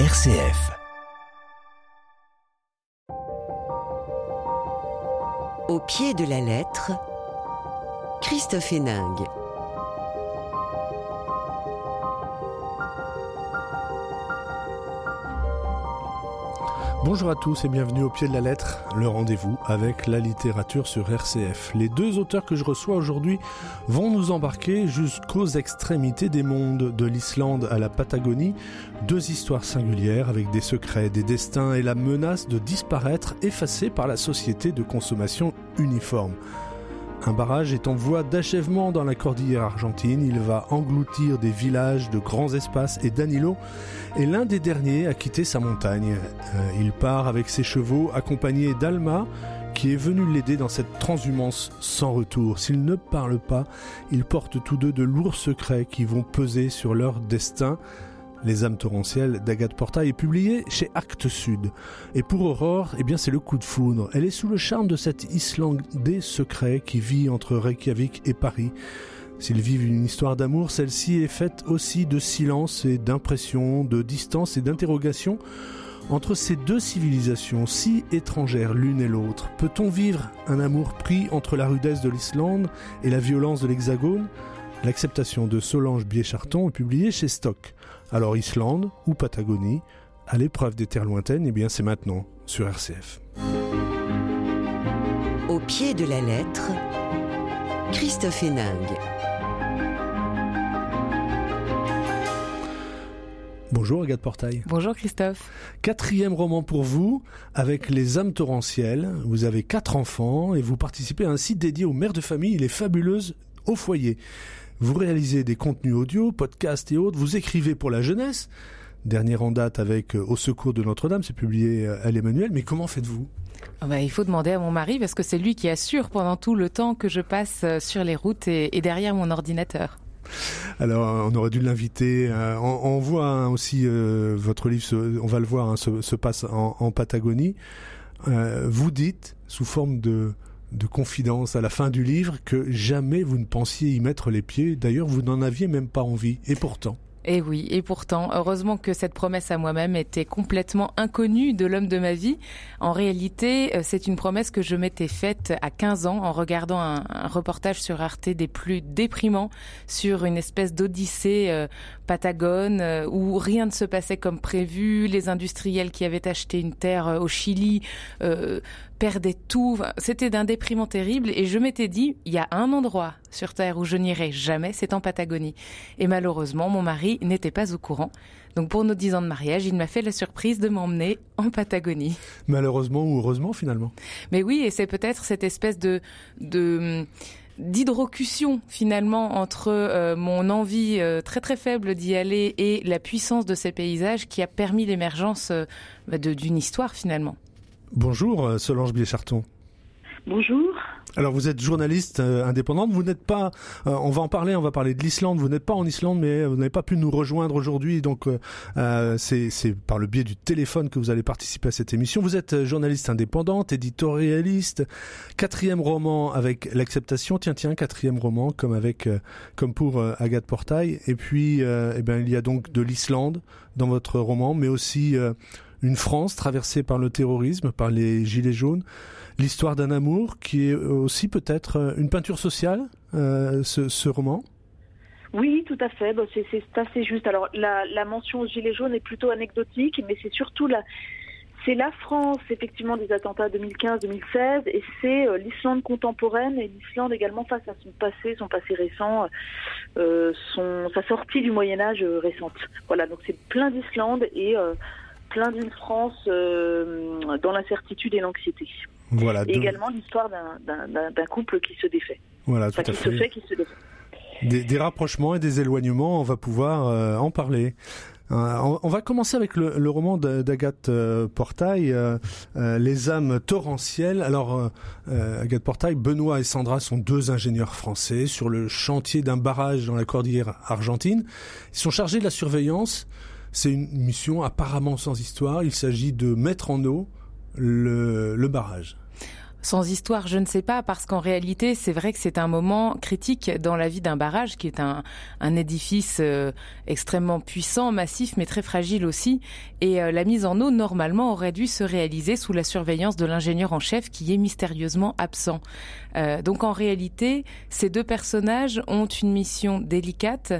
RCF. Au pied de la lettre, Christophe Héningue. Bonjour à tous et bienvenue au pied de la lettre, le rendez-vous avec la littérature sur RCF. Les deux auteurs que je reçois aujourd'hui vont nous embarquer jusqu'aux extrémités des mondes, de l'Islande à la Patagonie, deux histoires singulières avec des secrets, des destins et la menace de disparaître effacés par la société de consommation uniforme. Un barrage est en voie d'achèvement dans la cordillère argentine. Il va engloutir des villages, de grands espaces et Danilo est l'un des derniers à quitter sa montagne. Euh, il part avec ses chevaux accompagné d'Alma qui est venu l'aider dans cette transhumance sans retour. S'ils ne parlent pas, ils portent tous deux de lourds secrets qui vont peser sur leur destin. Les âmes torrentielles d'Agathe Portail est publié chez Actes Sud. Et pour Aurore, eh bien c'est le coup de foudre. Elle est sous le charme de cet Islandais secret qui vit entre Reykjavik et Paris. S'ils vivent une histoire d'amour, celle-ci est faite aussi de silence et d'impression, de distance et d'interrogation. Entre ces deux civilisations si étrangères l'une et l'autre, peut-on vivre un amour pris entre la rudesse de l'Islande et la violence de l'Hexagone? L'acceptation de Solange Biécharton est publiée chez Stock. Alors Islande ou Patagonie, à l'épreuve des terres lointaines, eh bien c'est maintenant sur RCF. Au pied de la lettre, Christophe Héningue. Bonjour Agathe Portail. Bonjour Christophe. Quatrième roman pour vous, avec Les âmes torrentielles. Vous avez quatre enfants et vous participez à un site dédié aux mères de famille, Les Fabuleuses au foyer. Vous réalisez des contenus audio, podcasts et autres, vous écrivez pour la jeunesse. Dernière en date avec euh, Au secours de Notre-Dame, c'est publié euh, à l'Emmanuel. Mais comment faites-vous? Ah bah, il faut demander à mon mari parce que c'est lui qui assure pendant tout le temps que je passe euh, sur les routes et, derrière mon ordinateur. Alors, on aurait dû l'inviter. on, voit hein, aussi votre livre, on va le voir, hein, se, passe en, Patagonie. vous dites, sous forme de, de confidence à la fin du livre que jamais vous ne pensiez y mettre les pieds. D'ailleurs, vous n'en aviez même pas envie. Et pourtant. Et oui, et pourtant, heureusement que cette promesse à moi-même était complètement inconnue de l'homme de ma vie. En réalité, euh, c'est une promesse que je m'étais faite à 15 ans en regardant un, reportage sur Arte des plus déprimants sur une espèce d'odyssée euh, patagone euh, où rien ne se passait comme prévu. Les industriels qui avaient acheté une terre au Chili perdait tout. C'était d'un déprimant terrible et je m'étais dit, il y a un endroit sur Terre où je n'irai jamais, c'est en Patagonie. Et malheureusement, mon mari n'était pas au courant. Donc pour nos dix ans de mariage, il m'a fait la surprise de m'emmener en Patagonie. Malheureusement ou heureusement finalement. Mais oui, et c'est peut-être cette espèce de... de d'hydrocution finalement entre euh, mon envie euh, très très faible d'y aller et la puissance de ces paysages qui a permis l'émergence euh, d'une histoire finalement. Bonjour euh, Solange Biécharton. Bonjour. Alors vous êtes journaliste euh, indépendante, vous n'êtes pas, euh, on va en parler, on va parler de l'Islande, vous n'êtes pas en Islande mais vous n'avez pas pu nous rejoindre aujourd'hui, donc c'est par le biais du téléphone que vous allez participer à cette émission. Vous êtes journaliste indépendante, éditorialiste, quatrième roman avec l'acceptation, tiens tiens, quatrième roman comme avec comme pour Agathe Portail, et puis eh ben, il y a donc de l'Islande dans votre roman, mais aussi une France traversée par le terrorisme, par les gilets jaunes, l'histoire d'un amour qui est aussi peut-être euh, une peinture sociale, euh, ce, roman? Oui, tout à fait. c'est assez juste. Alors, la, mention gilets jaunes est plutôt anecdotique, mais c'est surtout la, c'est la France, effectivement, des attentats 2015-2016, et c'est euh, l'Islande contemporaine et l'Islande également face à son passé, son passé récent, sa sortie du Moyen Âge récente. Voilà, donc c'est plein d'Islande et plein d'une France euh, dans l'incertitude et l'anxiété. Voilà. Et également l'histoire d'un couple qui se défait. Voilà, tout à qui fait. Se fait, qui se défait. Des, rapprochements et des éloignements, on va pouvoir euh, en parler. Euh, on, va commencer avec le, roman d'Agathe Portail, Les âmes torrentielles. Alors, Agathe Portail, Benoît et Sandra sont deux ingénieurs français sur le chantier d'un barrage dans la cordillère argentine. Ils sont chargés de la surveillance c'est une mission apparemment sans histoire. Il s'agit de mettre en eau le, barrage. Sans histoire, je ne sais pas, parce qu'en réalité, c'est vrai que c'est un moment critique dans la vie d'un barrage, qui est un, un édifice euh, extrêmement puissant, massif, mais très fragile aussi. Et euh, la mise en eau, normalement, aurait dû se réaliser sous la surveillance de l'ingénieur en chef, qui est mystérieusement absent. Euh, donc en réalité, ces deux personnages ont une mission délicate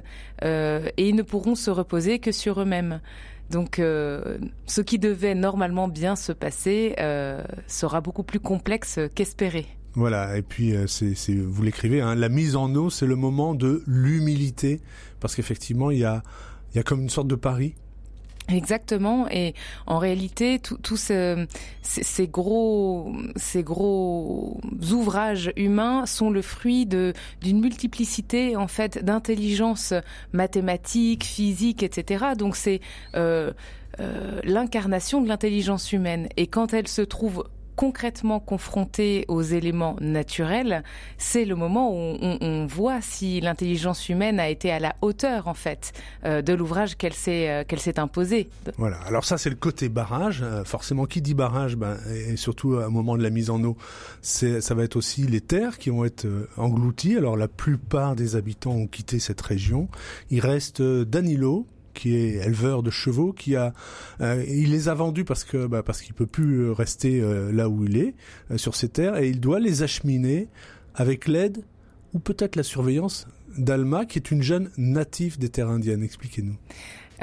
et ils ne pourront se reposer que sur eux-mêmes. Donc, euh, ce qui devait normalement bien se passer euh, sera beaucoup plus complexe qu'espéré. Voilà, et puis euh, c'est, vous l'écrivez, hein, la mise en eau, c'est le moment de l'humilité, parce qu'effectivement, il y a, y a comme une sorte de pari Exactement, et en réalité, tous ce, ces gros, ces gros ouvrages humains sont le fruit d'une multiplicité en fait d'intelligence mathématique, physique, etc. Donc c'est euh, euh, l'incarnation de l'intelligence humaine, et quand elle se trouve concrètement confronté aux éléments naturels, c'est le moment où on, voit si l'intelligence humaine a été à la hauteur en fait euh, de l'ouvrage qu'elle s'est euh, qu'elle s'est imposée. Voilà. Alors ça c'est le côté barrage. Euh, forcément, qui dit barrage, ben, et surtout au moment de la mise en eau, c'est ça va être aussi les terres qui vont être englouties. Alors la plupart des habitants ont quitté cette région. Il reste Danilo qui est éleveur de chevaux, qui a, euh, il les a vendus parce que bah, parce qu'il peut plus rester euh, là où il est euh, sur ses terres et il doit les acheminer avec l'aide ou peut-être la surveillance d'Alma, qui est une jeune native des terres indiennes. Expliquez-nous.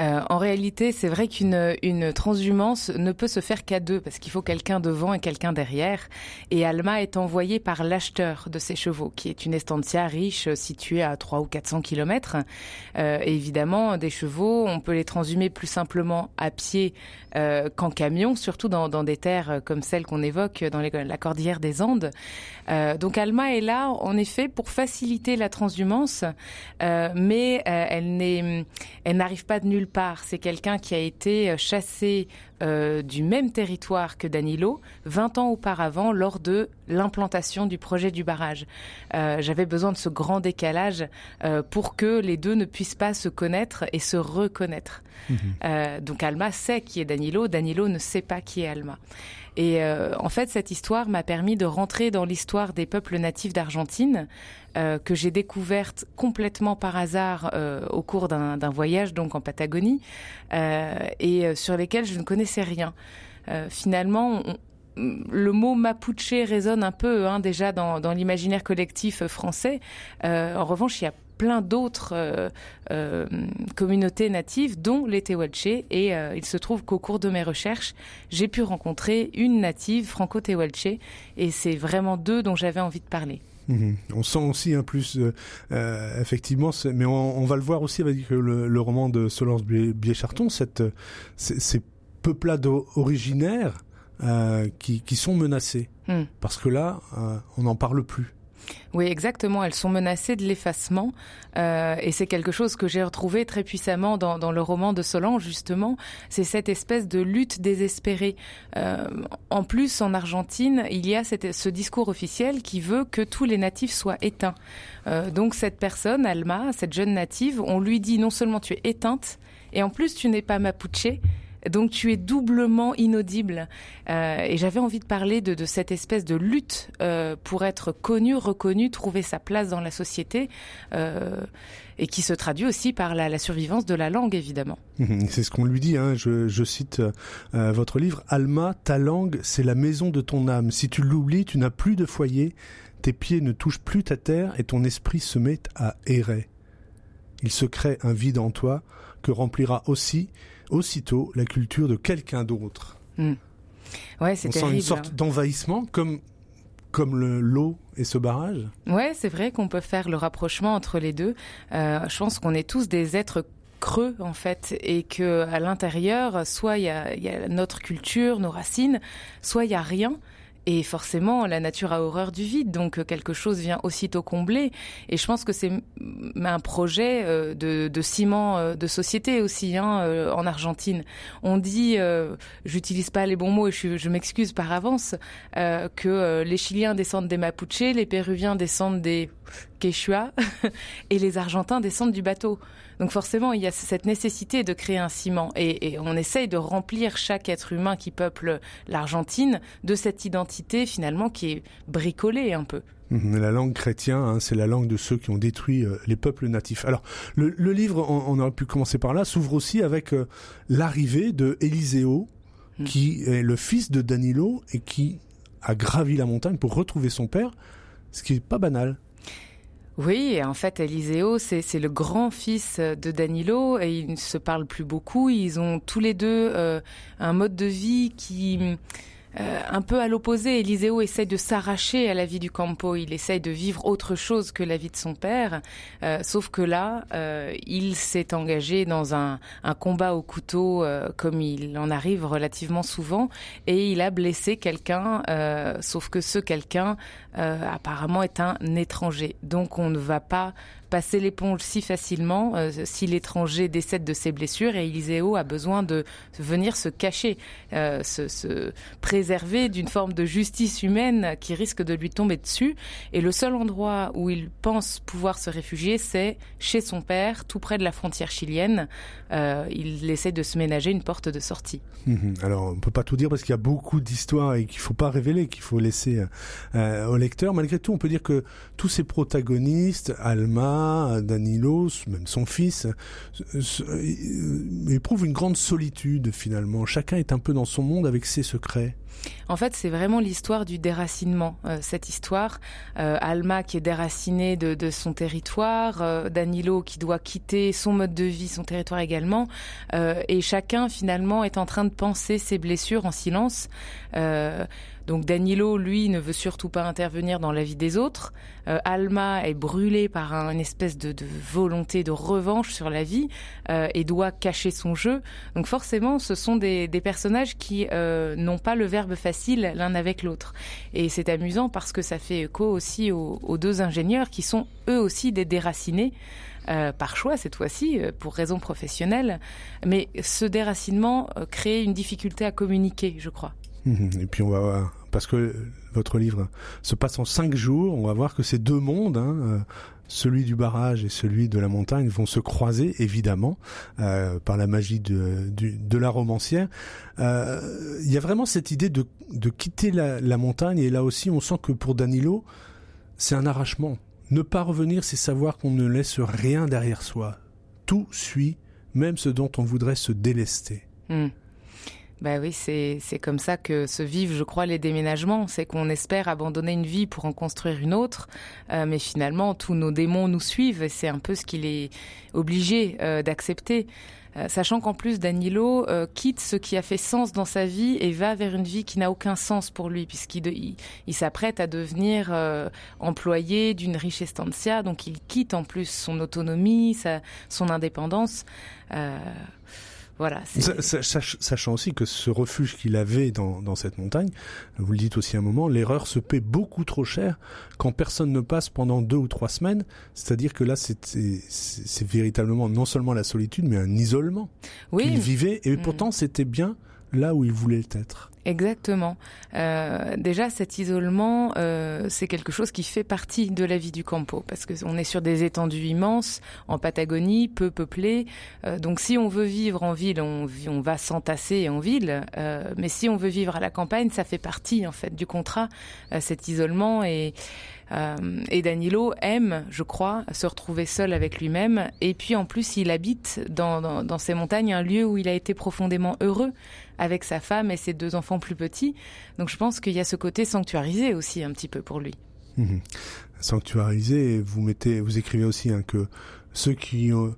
Euh, en réalité, c'est vrai qu'une une transhumance ne peut se faire qu'à deux, parce qu'il faut quelqu'un devant et quelqu'un derrière. Et Alma est envoyée par l'acheteur de ses chevaux, qui est une estancia riche située à 3 ou 400 kilomètres. Euh, évidemment, des chevaux, on peut les transhumer plus simplement à pied euh, qu'en camion, surtout dans, des terres comme celles qu'on évoque dans la cordillère des Andes. Donc Alma est là, en effet, pour faciliter la transhumance, mais elle n'arrive pas de nulle C'est quelqu'un qui a été euh, chassé euh, du même territoire que Danilo 20 ans auparavant lors de l'implantation du projet du barrage. Euh, j'avais besoin de ce grand décalage pour que les deux ne puissent pas se connaître et se reconnaître. Mhm. donc Alma sait qui est Danilo, Danilo ne sait pas qui est Alma. Et en fait, cette histoire m'a permis de rentrer dans l'histoire des peuples natifs d'Argentine, euh, que j'ai découverte complètement par hasard euh, au cours d'un voyage donc en Patagonie euh, et sur lesquels je ne connaissais rien. finalement, le mot mapuche résonne un peu hein, déjà dans, l'imaginaire collectif français. en revanche, il y a plein d'autres communautés natives, dont les Tehuelche. Et il se trouve qu'au cours de mes recherches, j'ai pu rencontrer une native franco-Tehuelche. Et c'est vraiment d'eux dont j'avais envie de parler. Mhm. On sent aussi un plus, euh, euh, effectivement, mais on, va le voir aussi avec le, roman de Solence Biécharton, cette, ces, peuplades originaires euh, qui, sont menacés. Hmm. Parce que là, on n'en parle plus. Oui, exactement. Elles sont menacées de l'effacement. Euh, et c'est quelque chose que j'ai retrouvé très puissamment dans, dans, le roman de Solange, justement. C'est cette espèce de lutte désespérée. Euh, en plus, en Argentine, il y a cette, ce discours officiel qui veut que tous les natifs soient éteints. Euh, donc cette personne, Alma, cette jeune native, on lui dit non seulement tu es éteinte, et en plus tu n'es pas mapuche, donc tu es doublement inaudible. Euh, et j'avais envie de parler de, cette espèce de lutte euh, pour être connu, reconnu, trouver sa place dans la société, euh, et qui se traduit aussi par la, la survivance de la langue, évidemment. C'est ce qu'on lui dit. Hein. Je, je, cite votre livre Alma, ta langue, c'est la maison de ton âme. Si tu l'oublies, tu n'as plus de foyer. Tes pieds ne touchent plus ta terre et ton esprit se met à errer. Il se crée un vide en toi que remplira aussi aussitôt la culture de quelqu'un d'autre. Hmm. Ouais, c'est On sent une sorte hein. d'envahissement comme comme l'eau et ce barrage Ouais, c'est vrai qu'on peut faire le rapprochement entre les deux. Euh, je pense qu'on est tous des êtres creux en fait et que à l'intérieur soit il y a, y a, notre culture nos racines soit il y a rien et forcément, la nature a horreur du vide, donc euh, quelque chose vient aussitôt combler. Et je pense que c'est un projet euh, de, ciment euh, de société aussi hein, en Argentine. On dit, j'utilise pas les bons mots et je, m'excuse par avance, que les Chiliens descendent des Mapuches, les Péruviens descendent des Quechua et les Argentins descendent du bateau. Donc forcément, il y a cette nécessité de créer un ciment et, on essaye de remplir chaque être humain qui peuple l'Argentine de cette identité finalement qui est bricolée un peu. Mhm, la langue chrétienne, hein, c'est la langue de ceux qui ont détruit euh, les peuples natifs. Alors, le, livre, on, aurait pu commencer par là, s'ouvre aussi avec euh, l'arrivée de Eliseo, hmm. qui est le fils de Danilo et qui a gravi la montagne pour retrouver son père, ce qui n'est pas banal. Oui, en fait, Eliseo, c'est le grand-fils de Danilo et ils ne se parlent plus beaucoup. Ils ont tous les deux euh, un mode de vie qui euh, un peu à l'opposé, Eliseo essaye de s'arracher à la vie du campo. Il essaye de vivre autre chose que la vie de son père. Euh, sauf que là, euh, il s'est engagé dans un, un, combat au couteau, comme il en arrive relativement souvent, et il a blessé quelqu'un. sauf que ce quelqu'un, apparemment, est un étranger. Donc, on ne va pas passer l'éponge si facilement euh, si l'étranger décède de ses blessures et Eliseo a besoin de venir se cacher, euh, se, préserver d'une forme de justice humaine qui risque de lui tomber dessus. Et le seul endroit où il pense pouvoir se réfugier, c'est chez son père, tout près de la frontière chilienne. Euh, il essaie de se ménager une porte de sortie. Mhm. Alors on peut pas tout dire parce qu'il y a beaucoup d'histoires et qu'il faut pas révéler, qu'il faut laisser au lecteur. Malgré tout, on peut dire que tous ces protagonistes, Alma, Danilo, même son fils, éprouve une grande solitude finalement. Chacun est un peu dans son monde avec ses secrets. En fait, c'est vraiment l'histoire du déracinement. Euh, cette histoire, euh, Alma qui est déracinée de, son territoire, euh, Danilo qui doit quitter son mode de vie, son territoire également, et chacun finalement est en train de penser ses blessures en silence. Donc Danilo, lui, ne veut surtout pas intervenir dans la vie des autres. Alma est brûlée par une espèce de, volonté de revanche sur la vie et doit cacher son jeu. Donc forcément, ce sont des, personnages qui n'ont pas le verbe facile l'un avec l'autre. Et c'est amusant parce que ça fait écho aussi aux, deux ingénieurs qui sont eux aussi des déracinés. par choix cette fois-ci, pour raisons professionnelles. Mais ce déracinement crée une difficulté à communiquer, je crois. Et puis on va voir, parce que votre livre se passe en cinq jours, on va voir que ces deux mondes, hein, euh, celui du barrage et celui de la montagne, vont se croiser évidemment euh, par la magie de, la romancière. Euh, il y a vraiment cette idée de, quitter la, la montagne et là aussi on sent que pour Danilo, c'est un arrachement. Ne pas revenir, c'est savoir qu'on ne laisse rien derrière soi. Tout suit, même ce dont on voudrait se délester. Hmm. Ben oui, c'est comme ça que se vivent, je crois, les déménagements. C'est qu'on espère abandonner une vie pour en construire une autre, euh, mais finalement, tous nos démons nous suivent. et C'est un peu ce qu'il est obligé euh, d'accepter. Euh, sachant qu'en plus, Danilo quitte ce qui a fait sens dans sa vie et va vers une vie qui n'a aucun sens pour lui, puisqu'il il, s'apprête à devenir employé d'une riche estancia, donc il quitte en plus son autonomie, sa, son indépendance. Voilà. Sachant aussi que ce refuge qu'il avait dans, dans, cette montagne, vous le dites aussi un moment, l'erreur se paie beaucoup trop cher quand personne ne passe pendant deux ou trois semaines. C'est-à-dire que là, c'est véritablement non seulement la solitude, mais un isolement oui. qu'il vivait. Et mm. pourtant, c'était bien là où il voulait être. Exactement. Euh, déjà, cet isolement, euh, c'est quelque chose qui fait partie de la vie du campo, parce qu'on est sur des étendues immenses, en Patagonie, peu peuplées. Euh, donc, si on veut vivre en ville, on, on va s'entasser en ville. Euh, mais si on veut vivre à la campagne, ça fait partie en fait du contrat, euh, cet isolement et euh, et Danilo aime, je crois, se retrouver seul avec lui-même. Et puis en plus, il habite dans, dans, ces montagnes un lieu où il a été profondément heureux avec sa femme et ses deux enfants plus petits. Donc je pense qu'il y a ce côté sanctuarisé aussi un petit peu pour lui. Mmh. Sanctuarisé, vous mettez, vous écrivez aussi hein, que ceux qui, euh,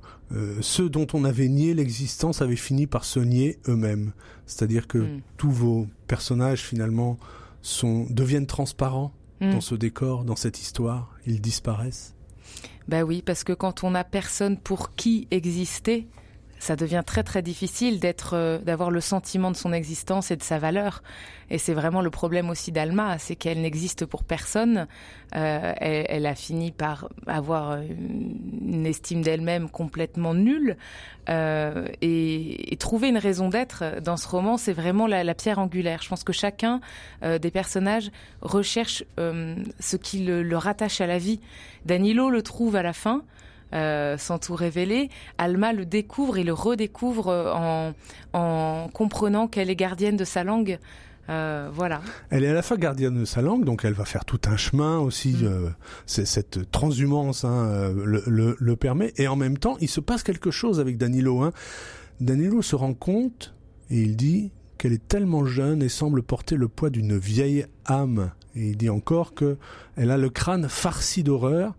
ceux dont on avait nié l'existence avaient fini par se nier eux-mêmes. C'est-à-dire que mmh. tous vos personnages finalement sont deviennent transparents Mm. dans ce décor, dans cette histoire, ils disparaissent Ben oui, parce que quand on n'a personne pour qui exister, ça devient très très difficile d'être, euh, d'avoir le sentiment de son existence et de sa valeur. Et c'est vraiment le problème aussi d'Alma, c'est qu'elle n'existe pour personne. Euh, elle, a fini par avoir une estime d'elle-même complètement nulle. Euh, et, trouver une raison d'être dans ce roman, c'est vraiment la, pierre angulaire. Je pense que chacun des personnages recherche ce qui le rattache à la vie. Danilo le trouve à la fin. Sans tout révéler. Alma le découvre et le redécouvre en, en comprenant qu'elle est gardienne de sa langue. Euh, voilà. Elle est à la fois gardienne de sa langue, donc elle va faire tout un chemin aussi. Mm. Euh, cette transhumance hein, euh, le, le, permet, et en même temps, il se passe quelque chose avec Danilo. Hein. Danilo se rend compte et il dit qu'elle est tellement jeune et semble porter le poids d'une vieille âme. Et il dit encore que elle a le crâne farci d'horreur.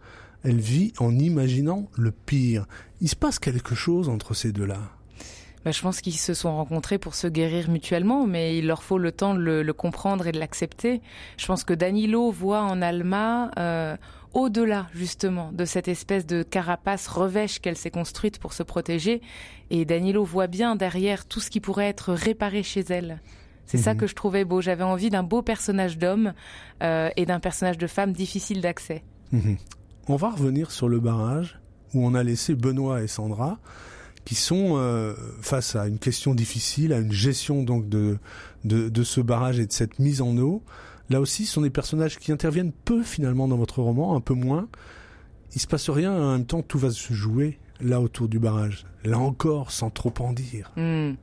Elle vit en imaginant le pire. Il se passe quelque chose entre ces deux-là. Bah, je pense qu'ils se sont rencontrés pour se guérir mutuellement, mais il leur faut le temps de le, comprendre et de l'accepter. Je pense que Danilo voit en Alma euh, au-delà justement de cette espèce de carapace revêche qu'elle s'est construite pour se protéger, et Danilo voit bien derrière tout ce qui pourrait être réparé chez elle. C'est ça mhm. que je trouvais beau. J'avais envie d'un beau personnage d'homme euh, et d'un personnage de femme difficile d'accès. Mhm. On va revenir sur le barrage où on a laissé Benoît et Sandra qui sont euh, face à une question difficile, à une gestion donc de, de, ce barrage et de cette mise en eau. Là aussi, ce sont des personnages qui interviennent peu finalement dans votre roman, un peu moins. Il se passe rien, en même temps, tout va se jouer là autour du barrage. Là encore, sans trop en dire. Hmm.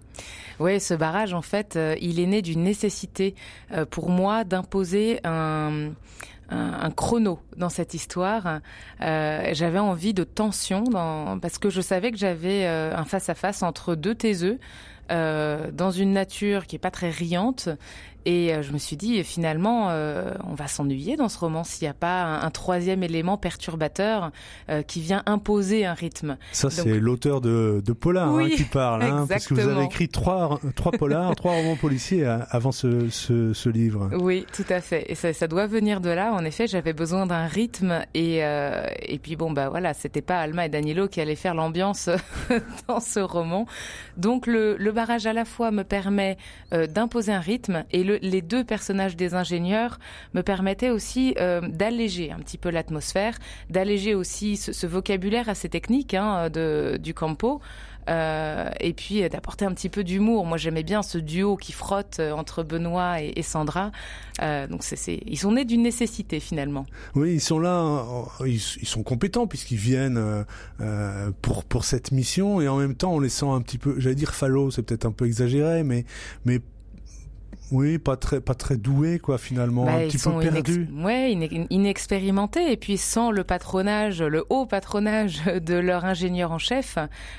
Oui, ce barrage, en fait, euh, il est né d'une nécessité euh, pour moi d'imposer un, un, chrono dans cette histoire. Euh, j'avais envie de tension dans, parce que je savais que j'avais euh, un face à face entre deux taiseux euh, dans une nature qui est pas très riante et euh, je me suis dit, finalement, euh, on va s'ennuyer dans ce roman s'il n'y a pas un, troisième élément perturbateur euh, qui vient imposer un rythme. Ça, c'est l'auteur de, de Polar hein, qui parle, hein, parce que vous avez écrit trois, trois polars, trois romans policiers avant ce, ce, ce, livre. Oui, tout à fait. Et ça, ça doit venir de là. En effet, j'avais besoin d'un rythme et, et puis bon, bah voilà, c'était pas Alma et Danilo qui allaient faire l'ambiance dans ce roman. Donc le, le barrage à la fois me permet d'imposer un rythme et le les deux personnages des ingénieurs me permettaient aussi euh, d'alléger un petit peu l'atmosphère, d'alléger aussi ce, vocabulaire assez technique hein, de, du campo. Euh, et puis d'apporter un petit peu d'humour. Moi, j'aimais bien ce duo qui frotte euh, entre Benoît et, Sandra. donc, ils sont nés d'une nécessité finalement. Oui, ils sont là, ils, sont compétents puisqu'ils viennent pour pour cette mission et en même temps, on les sent un petit peu, j'allais dire fallo, c'est peut-être un peu exagéré, mais mais oui, pas très, pas très doué, quoi, finalement, bah, un petit peu perdu. Inex... Ouais, inexpérimentés, et puis sans le patronage, le haut patronage de leur ingénieur en chef,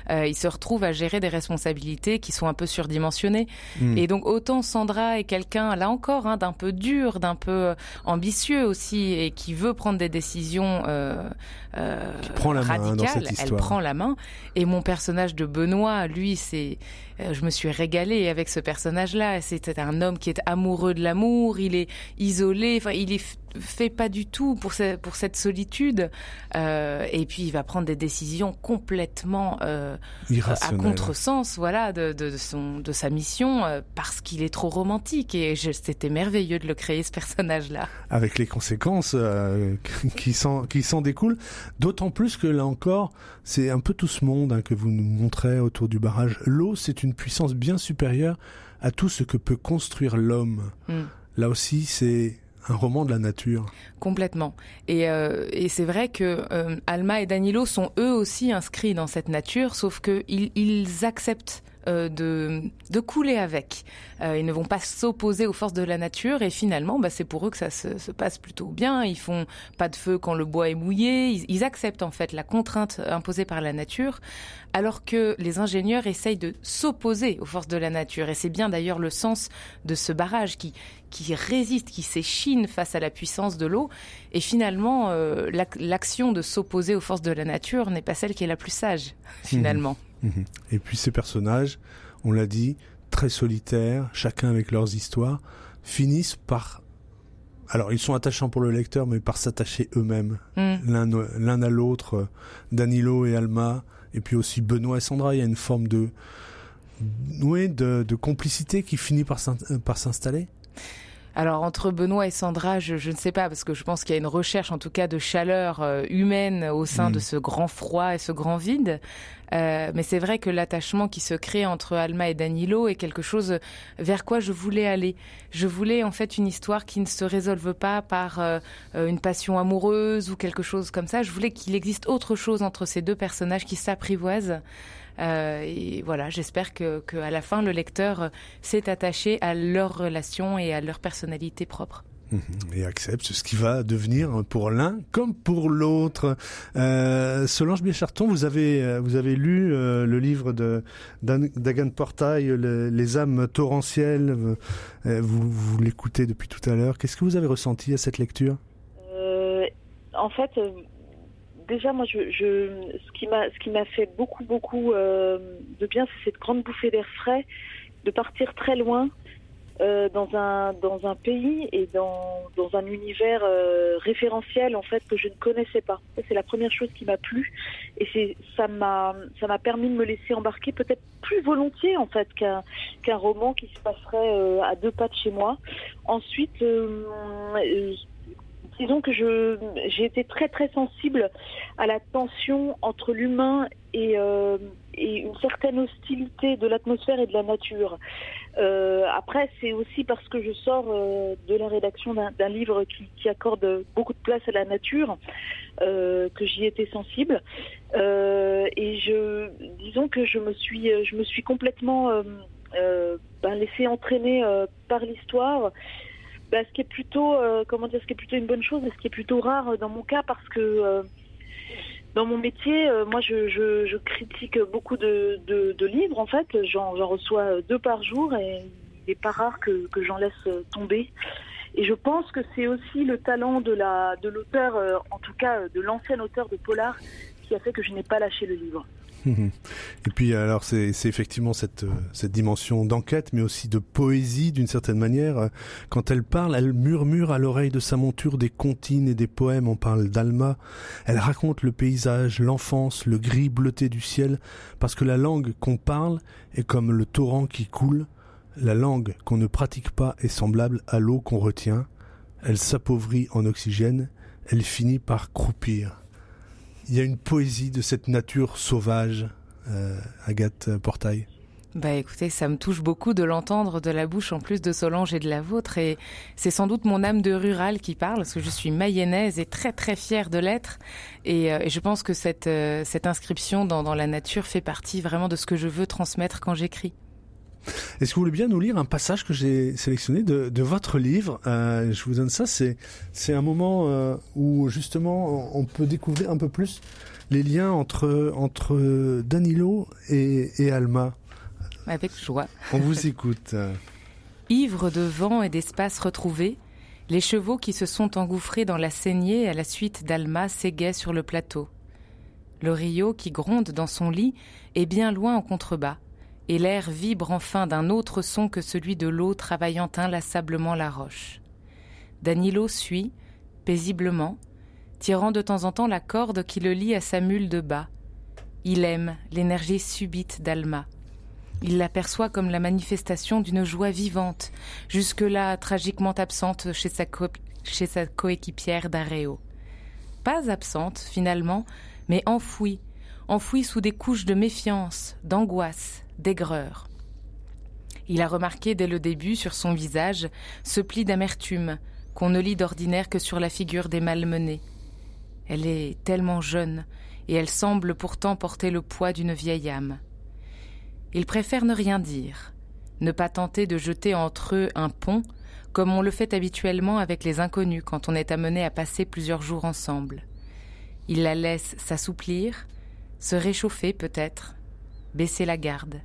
euh, ils se retrouvent à gérer des responsabilités qui sont un peu surdimensionnées. Hmm. Et donc autant Sandra est quelqu'un, là encore, hein, d'un peu dur, d'un peu ambitieux aussi, et qui veut prendre des décisions euh, euh, prend la radicales. Main dans cette Elle prend la main. Et mon personnage de Benoît, lui, c'est, euh, je me suis régalée avec ce personnage-là. C'était un homme qui est amoureux de l'amour, il est isolé, enfin il est fait pas du tout pour, pour cette solitude. Euh, et puis il va prendre des décisions complètement euh, à contresens, voilà, de, de, son, de sa mission euh, parce qu'il est trop romantique. Et c'était merveilleux de le créer ce personnage-là. Avec les conséquences euh, qui s'en qui s'en découlent. D'autant plus que là encore, c'est un peu tout ce monde hein, que vous nous montrez autour du barrage. L'eau, c'est une puissance bien supérieure à tout ce que peut construire l'homme. Mm. Là aussi, c'est un roman de la nature. Complètement. Et, euh, c'est vrai que euh, Alma et Danilo sont eux aussi inscrits dans cette nature, sauf qu'ils ils acceptent euh, de, couler avec. Ils ne vont pas s'opposer aux forces de la nature et finalement, bah, c'est pour eux que ça se, se, passe plutôt bien. Ils font pas de feu quand le bois est mouillé. Ils, ils, acceptent en fait la contrainte imposée par la nature, alors que les ingénieurs essayent de s'opposer aux forces de la nature. Et c'est bien d'ailleurs le sens de ce barrage qui, qui résiste, qui s'échine face à la puissance de l'eau. Et finalement, euh, l'action de s'opposer aux forces de la nature n'est pas celle qui est la plus sage, finalement. Mhm. Et puis ces personnages, on l'a dit, très solitaires, chacun avec leurs histoires, finissent par... Alors ils sont attachants pour le lecteur, mais par s'attacher eux-mêmes, mm. l'un à l'autre, Danilo et Alma, et puis aussi Benoît et Sandra, il y a une forme de... Oui, de, de complicité qui finit par s'installer alors entre Benoît et Sandra, je, ne sais pas, parce que je pense qu'il y a une recherche en tout cas de chaleur euh, humaine au sein de mm. ce grand froid et ce grand vide. Euh, mais c'est vrai que l'attachement qui se crée entre Alma et Danilo est quelque chose vers quoi je voulais aller. Je voulais en fait une histoire qui ne se résolve pas par euh, une passion amoureuse ou quelque chose comme ça. Je voulais qu'il existe autre chose entre ces deux personnages qui s'apprivoisent. Euh, et voilà, j'espère que, que, à la fin, le lecteur s'est attaché à leur relation et à leur personnalité propre mhm. et accepte ce qui va devenir pour l'un comme pour l'autre. Euh, Solange Biécharton, vous avez euh, vous avez lu euh, le livre de d'Agan Portail, Les âmes torrentielles. vous, vous l'écoutez depuis tout à l'heure. Qu'est-ce que vous avez ressenti à cette lecture? En fait, déjà, moi, je, je ce qui m'a, ce qui m'a fait beaucoup, beaucoup euh, de bien, c'est cette grande bouffée d'air frais, de partir très loin euh, dans un dans un pays et dans un univers euh, référentiel en fait que je ne connaissais pas. C'est la première chose qui m'a plu et c'est ça m'a ça m'a permis de me laisser embarquer peut-être plus volontiers en fait qu'un qu'un roman qui se passerait à deux pas de chez moi. Ensuite disons que j'ai été très très sensible à la tension entre l'humain et, euh, une certaine hostilité de l'atmosphère et de la nature. Euh, après, c'est aussi parce que je sors euh, de la rédaction d'un livre qui, accorde beaucoup de place à la nature que j'y étais sensible. Et disons que je me suis, je me suis complètement ben, laissé entraîner par l'histoire. Bah, ce qui est plutôt, euh, comment dire, ce qui est plutôt une bonne chose, et ce qui est plutôt rare dans mon cas, parce que euh, dans mon métier, euh, moi, je, critique beaucoup de, livres. En fait, j'en reçois deux par jour, et il n'est pas rare que, j'en laisse tomber. Et je pense que c'est aussi le talent de de l'auteur, en tout cas de l'ancien auteur de Polar, qui a fait que je n'ai pas lâché le livre. Et puis alors c'est effectivement cette, cette dimension d'enquête, mais aussi de poésie d'une certaine manière. Quand elle parle, elle murmure à l'oreille de sa monture des comptines et des poèmes. On parle d'Alma. Elle raconte le paysage, l'enfance, le gris bleuté du ciel, parce que la langue qu'on parle est comme le torrent qui coule. La langue qu'on ne pratique pas est semblable à l'eau qu'on retient. Elle s'appauvrit en oxygène. Elle finit par croupir il y a une poésie de cette nature sauvage, euh, Agathe Portail. Bah écoutez, ça me touche beaucoup de l'entendre de la bouche en plus de Solange et de la vôtre et c'est sans doute mon âme de rural qui parle parce que je suis mayonnaise et très très fière de l'être et, euh, je pense que cette, euh, cette inscription dans la nature fait partie vraiment de ce que je veux transmettre quand j'écris. Est-ce que vous voulez bien nous lire un passage que j'ai sélectionné de, de, votre livre? Euh, Je vous donne ça. C'est c'est un moment euh, où justement on peut découvrir un peu plus les liens entre entre Danilo et, et Alma. Avec joie. On vous écoute. Ivre de vent et d'espace retrouvés, les chevaux qui se sont engouffrés dans la saignée à la suite d'Alma s'égaient sur le plateau. Le Rio qui gronde dans son lit est bien loin en contrebas et l'air vibre enfin d'un autre son que celui de l'eau travaillant inlassablement la roche. Danilo suit, paisiblement, tirant de temps en temps la corde qui le lie à sa mule de bas. Il aime l'énergie subite d'Alma. Il l'aperçoit comme la manifestation d'une joie vivante, jusque-là tragiquement absente chez sa, chez sa coéquipière d'Areo. Pas absente, finalement, mais enfouie, enfouie sous des couches de méfiance, d'angoisse, d'aigreur. Il a remarqué dès le début sur son visage ce pli d'amertume qu'on ne lit d'ordinaire que sur la figure des malmenés. Elle est tellement jeune et elle semble pourtant porter le poids d'une vieille âme. Il préfère ne rien dire, ne pas tenter de jeter entre eux un pont comme on le fait habituellement avec les inconnus quand on est amené à passer plusieurs jours ensemble. Il la laisse s'assouplir, se réchauffer peut-être, baisser la garde.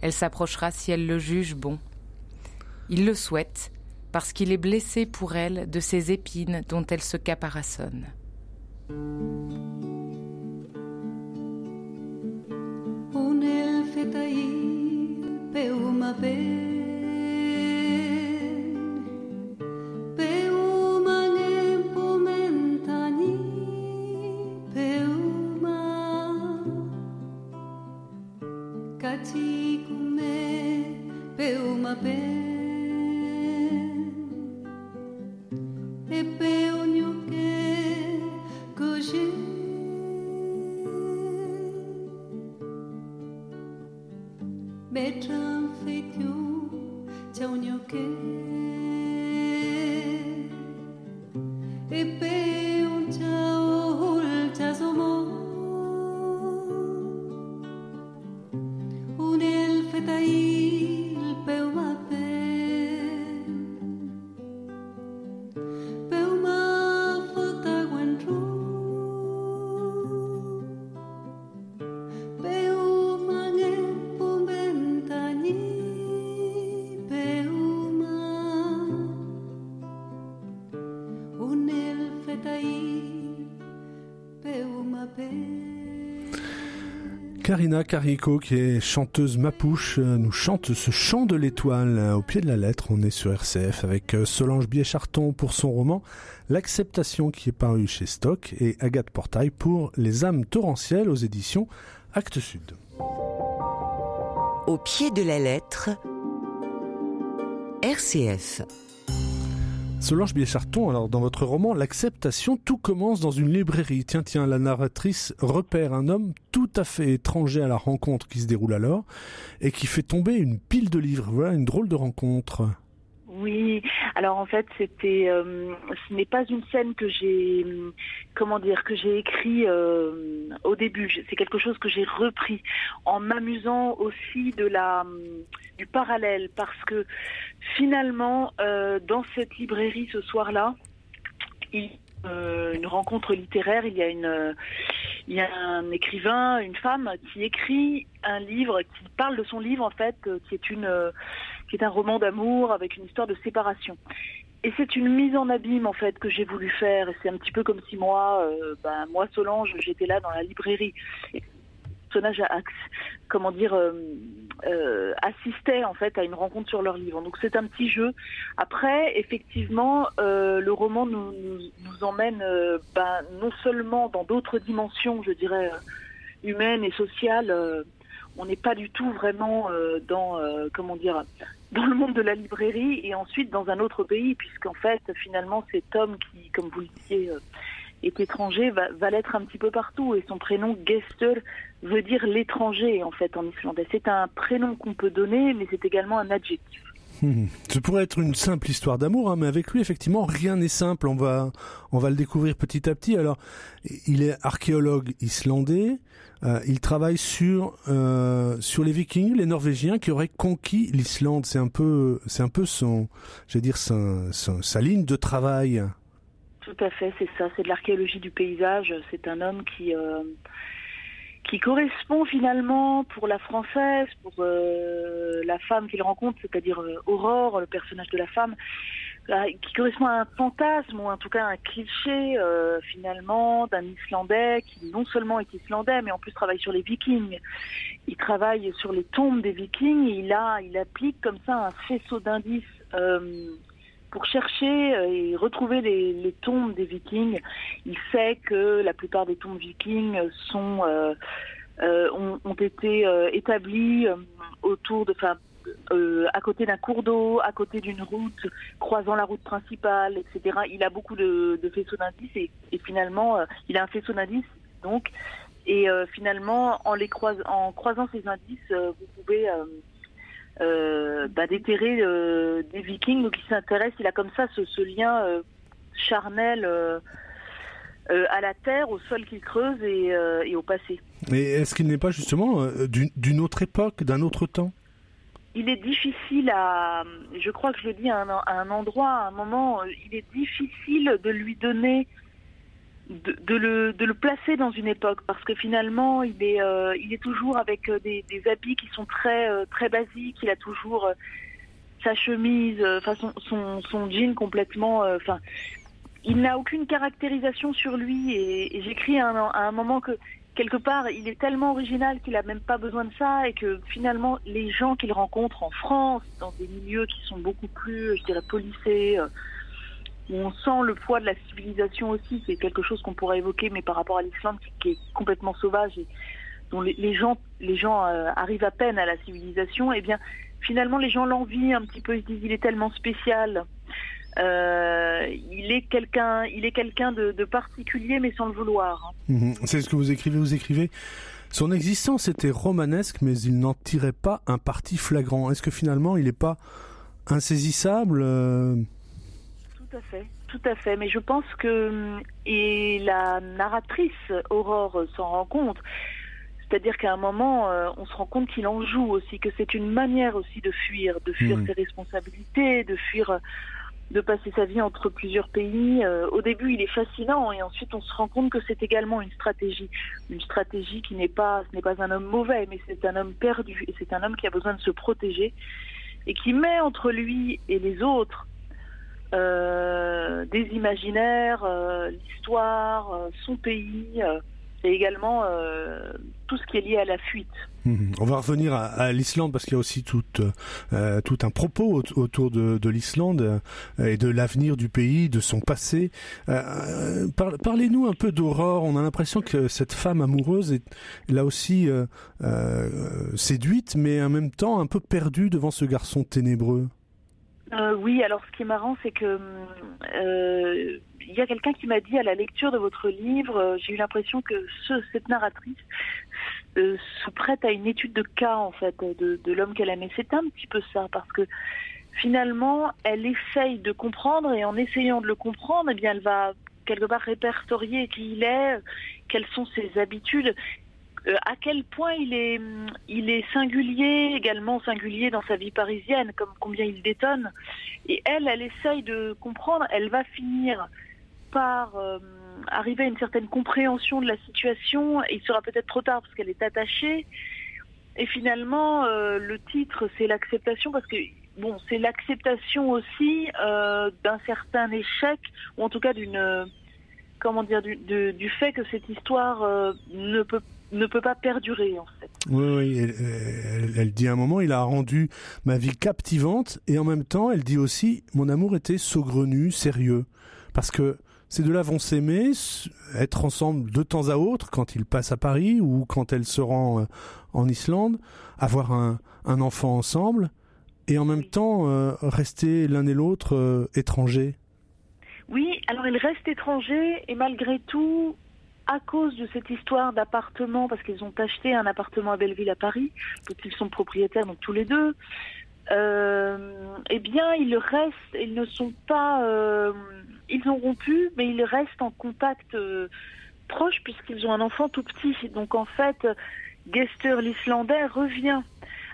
Elle s'approchera si elle le juge bon. Il le souhaite, parce qu'il est blessé pour elle de ces épines dont elle se caparassonne. Carico, qui est chanteuse mapouche, euh, nous chante ce chant de l'étoile euh, au pied de la lettre. On est sur RCF avec euh, Solange Biécharton pour son roman L'acceptation qui est paru chez Stock et Agathe Portail pour Les âmes torrentielles aux éditions Actes Sud. Au pied de la lettre, RCF. Solange Biécharton, alors dans votre roman, l'acceptation, tout commence dans une librairie. Tiens, tiens, la narratrice repère un homme tout à fait étranger à la rencontre qui se déroule alors et qui fait tomber une pile de livres. Voilà une drôle de rencontre. Oui, alors en fait, c'était, euh, ce n'est pas une scène que j'ai, comment dire, que j'ai écrit euh, au début. C'est quelque chose que j'ai repris en m'amusant aussi de la, du parallèle, parce que finalement, euh, dans cette librairie ce soir-là, une rencontre littéraire. Il y a une, il y a un écrivain, une femme qui écrit un livre, qui parle de son livre en fait, qui est une qui est un roman d'amour avec une histoire de séparation. Et c'est une mise en abîme en fait que j'ai voulu faire. Et c'est un petit peu comme si moi, euh, ben, moi Solange, j'étais là dans la librairie. Et personnage, comment dire, euh, euh, assistait en fait à une rencontre sur leur livre. Donc c'est un petit jeu. Après, effectivement, le roman nous, nous, emmène ben, non seulement dans d'autres dimensions, je dirais, humaines et sociales on n'est pas du tout vraiment dans comment dire dans le monde de la librairie et ensuite dans un autre pays, puisqu'en fait, finalement, cet homme qui, comme vous le disiez, euh, est étranger, va, va l'être un petit peu partout. Et son prénom, Gester, veut dire l'étranger, en fait, en islandais. C'est un prénom qu'on peut donner, mais c'est également un adjectif. Hmm. Ce pourrait être une simple histoire d'amour, hein, mais avec lui, effectivement, rien n'est simple. On va, on va le découvrir petit à petit. Alors, il est archéologue islandais. Euh, il travaille sur euh, sur les Vikings, les Norvégiens qui auraient conquis l'Islande. C'est un peu, c'est un peu son, dire, sa, sa, ligne de travail. Tout à fait, c'est ça. C'est de l'archéologie du paysage. C'est un homme qui euh, qui correspond finalement pour la française, pour euh, la femme qu'il rencontre, c'est-à-dire euh, Aurore, le personnage de la femme, euh, qui correspond à un fantasme ou en tout cas un cliché finalement d'un Islandais qui non seulement est islandais mais en plus travaille sur les Vikings. Il travaille sur les tombes des Vikings et il il applique comme ça un faisceau d'indices pour chercher et retrouver les, tombes des Vikings. Il sait que la plupart des tombes vikings sont euh, euh, ont, été euh, établies euh, autour de, enfin, euh, à côté d'un cours d'eau, à côté d'une route croisant la route principale, etc. Il a beaucoup de, faisceaux d'indices et, et, finalement, il a un faisceau d'indices donc. Et finalement, en les croisant, en croisant ces indices, vous pouvez euh, bah, déterrer euh, des vikings donc il s'intéresse, il a comme ça ce, ce lien euh, charnel euh, à la terre, au sol qu'il creuse et, et, au passé. Mais est-ce qu'il n'est pas justement d'une autre époque, d'un autre temps? Il est difficile à, je crois que je le dis à un, à un endroit, à un moment, il est difficile de lui donner de, le, de le placer dans une époque parce que finalement il est euh, il est toujours avec euh, des, habits qui sont très euh, très basiques. Il a toujours sa chemise enfin son, son, jean complètement enfin il n'a aucune caractérisation sur lui. Et, j'écris à, à, un moment que quelque part il est tellement original qu'il a même pas besoin de ça et que finalement les gens qu'il rencontre en France dans des milieux qui sont beaucoup plus je dirais polissés on sent le poids de la civilisation aussi. C'est quelque chose qu'on pourrait évoquer, mais par rapport à l'Islande qui est complètement sauvage et dont les, gens, les gens euh, arrivent à peine à la civilisation, eh bien finalement les gens l'envient un petit peu. Ils se disent il est tellement spécial. Euh, il est quelqu'un, il est quelqu'un de, particulier, mais sans le vouloir. Mhm. C'est ce que vous écrivez. Vous écrivez Son existence était romanesque, mais il n'en tirait pas un parti flagrant. Est-ce que finalement, il n'est pas insaisissable Tout à fait, tout à fait. Mais je pense que et la narratrice Aurore s'en rend compte. C'est-à-dire qu'à un moment, euh, on se rend compte qu'il en joue aussi, que c'est une manière aussi de fuir, de fuir mmh. ses responsabilités, de fuir, de passer sa vie entre plusieurs pays. Euh, au début, il est fascinant et ensuite, on se rend compte que c'est également une stratégie, une stratégie qui n'est pas, ce n'est pas un homme mauvais, mais c'est un homme perdu et c'est un homme qui a besoin de se protéger et qui met entre lui et les autres euh, des imaginaires, l'histoire, son pays et également euh, tout ce qui est lié à la fuite. Mhm. On va revenir à, l'Islande parce qu'il y a aussi tout, euh, un propos autour de, l'Islande euh, et de l'avenir du pays, de son passé. Parlez-nous un peu d'Aurore. On a l'impression que cette femme amoureuse est là aussi séduite, mais en même temps un peu perdue devant ce garçon ténébreux. Oui, alors ce qui est marrant, c'est que il y a quelqu'un qui m'a dit à la lecture de votre livre, euh, j'ai eu l'impression que ce, cette narratrice euh, se prête à une étude de cas en fait de, l'homme qu'elle aime. Et c'est un petit peu ça parce que finalement, elle essaye de comprendre et en essayant de le comprendre, eh bien, elle va quelque part répertorier qui il est, quelles sont ses habitudes, euh, à quel point il est, il est singulier, également singulier dans sa vie parisienne, comme combien il détonne. Et elle, elle essaye de comprendre, elle va finir par euh, arriver à une certaine compréhension de la situation, il sera peut-être trop tard parce qu'elle est attachée. Et finalement, euh, le titre, c'est l'acceptation parce que bon, c'est l'acceptation aussi d'un certain échec ou en tout cas d'une comment dire du, du, fait que cette histoire ne peut ne peut pas perdurer en fait. Oui, oui elle, elle, dit à un moment, il a rendu ma vie captivante et en même temps, elle dit aussi, mon amour était saugrenu, sérieux, parce que ces deux-là vont s'aimer, être ensemble de temps à autre quand ils passent à Paris ou quand elle se rend euh, en Islande, avoir un, enfant ensemble et en même temps euh, rester l'un et l'autre euh, étrangers. Oui, alors ils restent étrangers et malgré tout, à cause de cette histoire d'appartement, parce qu'ils ont acheté un appartement à Belleville à Paris, dont ils sont propriétaires donc tous les deux, eh bien ils restent, ils ne sont pas ils ont rompu, mais ils restent en contact euh, proche puisqu'ils ont un enfant tout petit. Donc en fait, Gester l'Islandais revient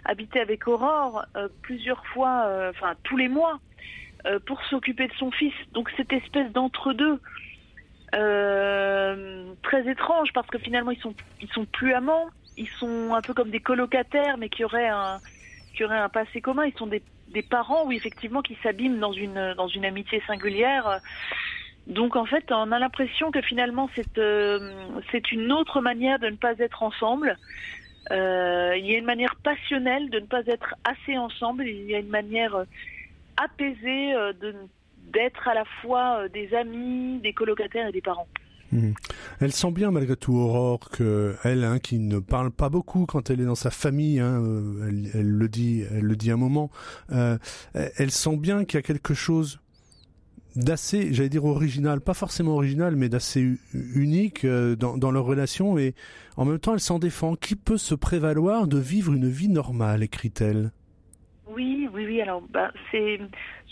habiter avec Aurore euh, plusieurs fois, euh, enfin tous les mois, pour s'occuper de son fils. Donc cette espèce d'entre-deux. Très étrange parce que finalement ils sont ils sont plus amants, ils sont un peu comme des colocataires mais qui auraient un qui auraient un passé commun, ils sont des des parents, oui, effectivement, qui s'abîment dans une, dans une amitié singulière. Donc en fait, on a l'impression que finalement c'est euh, c'est une autre manière de ne pas être ensemble. Euh, il y a une manière passionnelle de ne pas être assez ensemble. Il y a une manière apaisée euh, de d'être à la fois des amis, des colocataires et des parents. Mhm. Elle sent bien malgré tout Aurore que elle, hein, qui ne parle pas beaucoup quand elle est dans sa famille, hein, euh, elle, le dit, elle le dit un moment. Euh, elle sent bien qu'il y a quelque chose d'assez, j'allais dire original, pas forcément original, mais d'assez unique euh, dans, dans, leur relation. Et en même temps, elle s'en défend. Qui peut se prévaloir de vivre une vie normale, écrit-elle? Oui, oui, oui. Alors, bah, c'est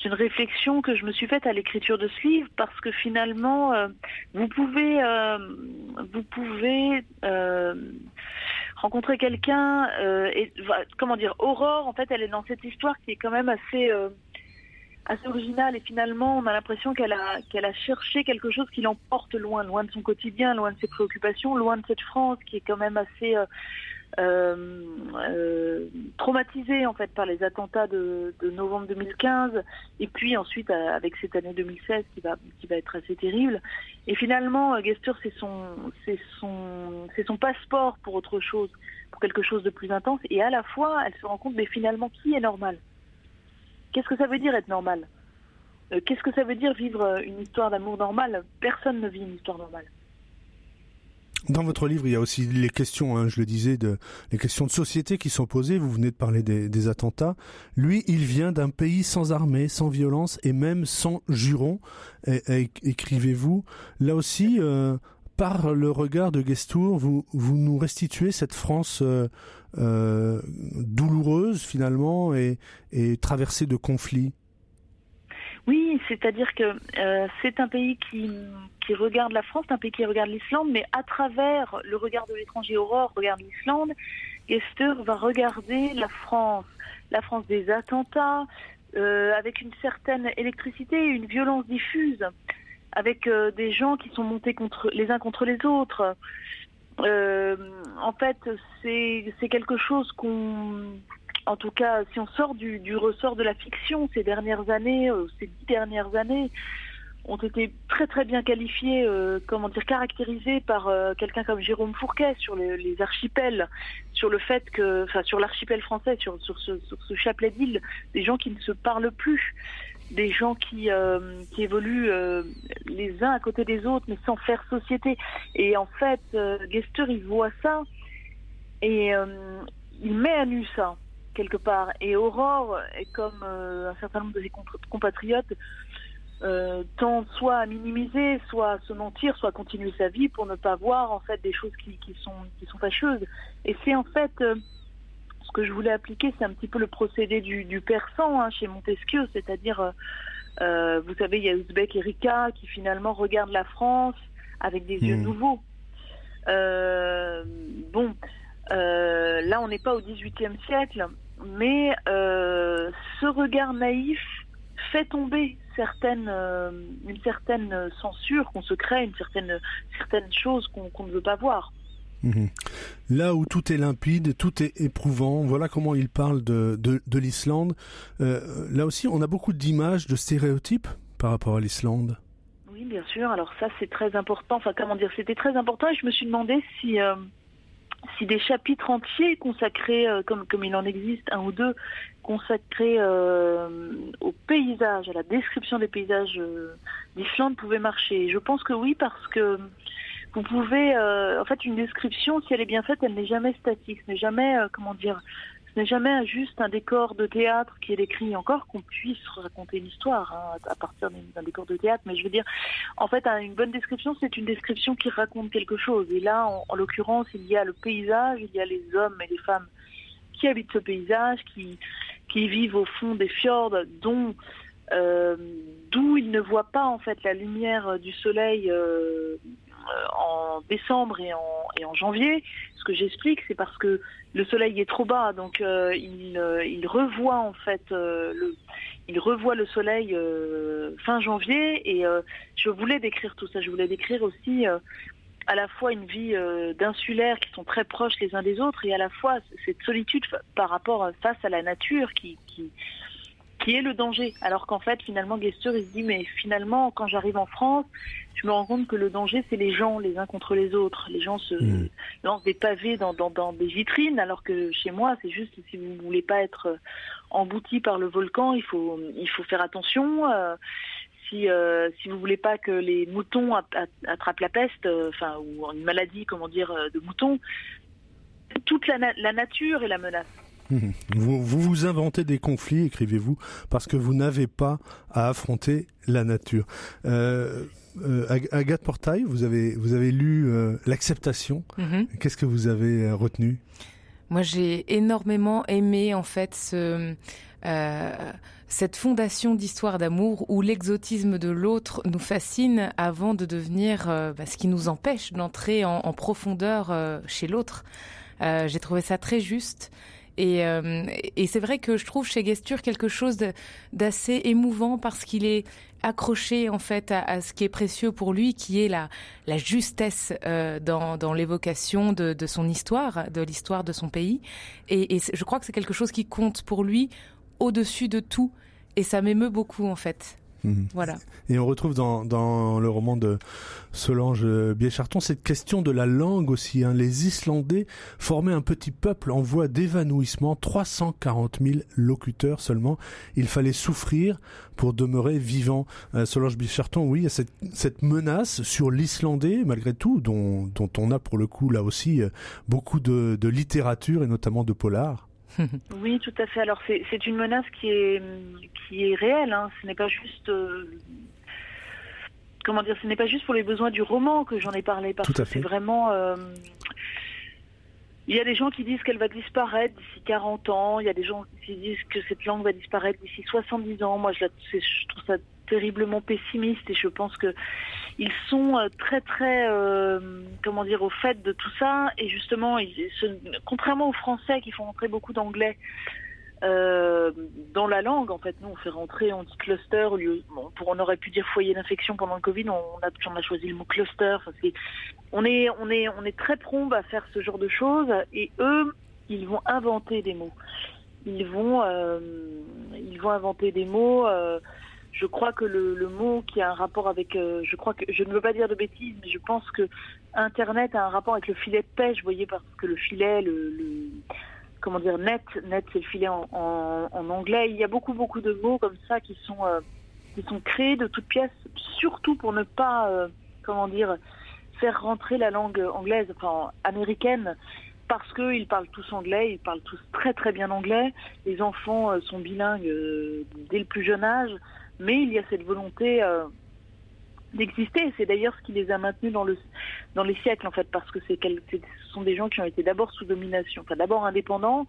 une réflexion que je me suis faite à l'écriture de ce livre parce que finalement, euh, vous pouvez, euh, vous pouvez euh, rencontrer quelqu'un et comment dire, Aurore. En fait, elle est dans cette histoire qui est quand même assez assez originale. Et finalement, on a l'impression qu'elle a qu'elle a cherché quelque chose qui l'emporte loin, loin de son quotidien, loin de ses préoccupations, loin de cette France qui est quand même assez euh, euh, traumatisé en fait par les attentats de, de, novembre 2015 et puis ensuite euh, avec cette année 2016 qui va qui va être assez terrible. Et finalement Gester c'est son c'est son c'est son passeport pour autre chose pour quelque chose de plus intense. Et à la fois elle se rend compte mais finalement qui est normal? Qu'est-ce que ça veut dire être normal qu'est-ce que ça veut dire vivre une histoire d'amour normale personne ne vit une histoire normale dans votre livre, il y a aussi les questions, hein, je le disais, les questions de société qui sont posées. Vous venez de parler des, attentats. Lui, il vient d'un pays sans armée, sans violence et même sans jurons, écrivez-vous. Là aussi, euh, par le regard de Gestour, vous nous restituez cette France douloureuse finalement et, traversée de conflits. Oui, c'est-à-dire que euh, c'est un pays qui, regarde la France, un pays qui regarde l'Islande, mais à travers le regard de l'étranger, Aurore regarde l'Islande, Gester va regarder la France, la France des attentats, euh, avec une certaine électricité une violence diffuse, avec euh, des gens qui sont montés contre les uns contre les autres. En fait, c'est quelque chose qu'on en tout cas, si on sort du, ressort de la fiction, ces dernières années, euh, ces dix dernières années, ont été très très bien qualifiées, euh, comment dire, caractérisées par euh, quelqu'un comme Jérôme Fourquet sur les, archipels, sur le fait que, enfin, sur l'archipel français, sur, sur ce, sur ce chapelet d'îles, des gens qui ne se parlent plus, des gens qui, qui évoluent les uns à côté des autres, mais sans faire société. Et en fait, Gester, il voit ça et il met à nu ça quelque part. Et Aurore comme euh, un certain nombre de ses compatriotes, euh, tend soit à minimiser, soit à se mentir, soit à continuer sa vie pour ne pas voir en fait des choses qui, qui sont qui sont fâcheuses. Et c'est en fait euh, ce que je voulais appliquer, c'est un petit peu le procédé du, du persan hein, chez Montesquieu, c'est-à-dire euh, vous savez, il y a Uzbek et Rika qui finalement regardent la France avec des yeux mmh. nouveaux. bon, euh, là, on n'est pas au XVIIIe siècle, mais euh, ce regard naïf fait tomber certaines, euh, une certaine censure qu'on se crée, une certaine, certaine chose qu'on ne veut pas voir. Mhm. Là où tout est limpide, tout est éprouvant, voilà comment il parle de, de, de l'Islande. là aussi, on a beaucoup d'images, de stéréotypes par rapport à l'Islande. Oui, bien sûr. Alors ça, c'est très important. Enfin, comment dire, c'était très important et je me suis demandé si si des chapitres entiers consacrés, euh, comme, comme il en existe un ou deux, consacrés euh, au paysage, à la description des paysages euh, d'Islande pouvaient marcher. Je pense que oui, parce que vous pouvez, en fait, une description, si elle est bien faite, elle n'est jamais statique, ce n'est jamais, comment dire, ce n'est jamais juste un décor de théâtre qui est décrit, encore qu'on puisse raconter une histoire hein, à partir d'un décor de théâtre, mais je veux dire, en fait, une bonne description, c'est une description qui raconte quelque chose. Et là, en, l'occurrence, il y a le paysage, il y a les hommes et les femmes qui habitent ce paysage, qui, qui vivent au fond des fjords, dont euh, d'où ils ne voient pas en fait la lumière du soleil euh, en décembre et en, et en janvier. Ce que j'explique, c'est parce que le soleil est trop bas, donc euh, il, euh, il, revoit en fait euh, le, il revoit le soleil fin janvier. Et je voulais décrire tout ça. Je voulais décrire aussi à la fois une vie d'insulaires qui sont très proches les uns des autres et à la fois cette solitude par rapport face à la nature qui qui est le danger. Alors qu'en fait, finalement, Gester, il se dit, mais finalement, quand j'arrive en France, je me rends compte que le danger, c'est les gens, les uns contre les autres. Les gens se hmm. lancent des pavés dans, dans, dans, des vitrines, alors que chez moi, c'est juste si vous ne voulez pas être embouti par le volcan, il faut, il faut faire attention. Euh, si, euh, si vous voulez pas que les moutons attrapent la peste, euh, enfin, ou une maladie, comment dire, de moutons, toute la, la nature est la menace. Vous, vous, inventez des conflits, écrivez-vous, parce que vous n'avez pas à affronter la nature. Euh, euh Agathe Portail, vous avez, vous avez lu euh, L'acceptation. Mhm. Qu'est-ce que vous avez retenu? Moi, j'ai énormément aimé, en fait, ce, cette fondation d'histoire d'amour où l'exotisme de l'autre nous fascine avant de devenir bah, ce qui nous empêche d'entrer en, en, profondeur chez l'autre. j'ai trouvé ça très juste. Et, euh, et c'est vrai que je trouve chez Gesture quelque chose d'assez émouvant parce qu'il est accroché en fait à, ce qui est précieux pour lui, qui est la, justesse euh, dans, l'évocation de, son histoire, de l'histoire de son pays. Et je crois que c'est quelque chose qui compte pour lui au-dessus de tout. Et ça m'émeut beaucoup en fait. Mhm. Voilà. Et on retrouve dans, dans le roman de Solange Biécharton cette question de la langue aussi. Hein. Les Islandais formaient un petit peuple en voie d'évanouissement, 340 000 locuteurs seulement. Il fallait souffrir pour demeurer vivant. Euh, Solange Biécharton, oui, il y a cette, cette menace sur l'Islandais, malgré tout, dont, dont on a pour le coup là aussi euh, beaucoup de, de littérature et notamment de polar. oui, tout à fait. Alors c'est une menace qui est qui est réelle. Hein. Ce n'est pas juste. Euh, comment dire, ce n'est pas juste pour les besoins du roman que j'en ai parlé, parce que c'est vraiment. Euh, il y a des gens qui disent qu'elle va disparaître d'ici 40 ans, il y a des gens qui disent que cette langue va disparaître d'ici 70 ans. Moi, je, je, trouve ça terriblement pessimiste et je pense que ils sont euh, très très euh, comment dire au fait de tout ça et justement ils, contrairement aux Français qui font entrer beaucoup d'anglais euh, dans la langue, en fait, nous, on fait rentrer, on dit cluster, au lieu, pour, on aurait pu dire foyer d'infection pendant le Covid, on a, on a choisi le mot cluster. Enfin, on est, on est, on est très prompt à faire ce genre de choses, et eux, ils vont inventer des mots. Ils vont, ils vont inventer des mots. Je crois que le, le, mot qui a un rapport avec, euh, je crois que, je ne veux pas dire de bêtises, mais je pense que Internet a un rapport avec le filet de pêche, vous voyez, parce que le filet, le, le comment dire, net, net c'est le filet en, en, anglais. Il y a beaucoup, beaucoup de mots comme ça qui sont, euh, qui sont créés de toutes pièces, surtout pour ne pas, euh, comment dire, faire rentrer la langue anglaise, enfin américaine, parce qu'ils parlent tous anglais, ils parlent tous très très bien anglais. Les enfants euh, sont bilingues dès le plus jeune âge, mais il y a cette volonté d'exister. C'est d'ailleurs ce qui les a maintenus dans le dans les siècles en fait, parce que ce sont des gens qui ont été d'abord sous domination, enfin d'abord indépendants,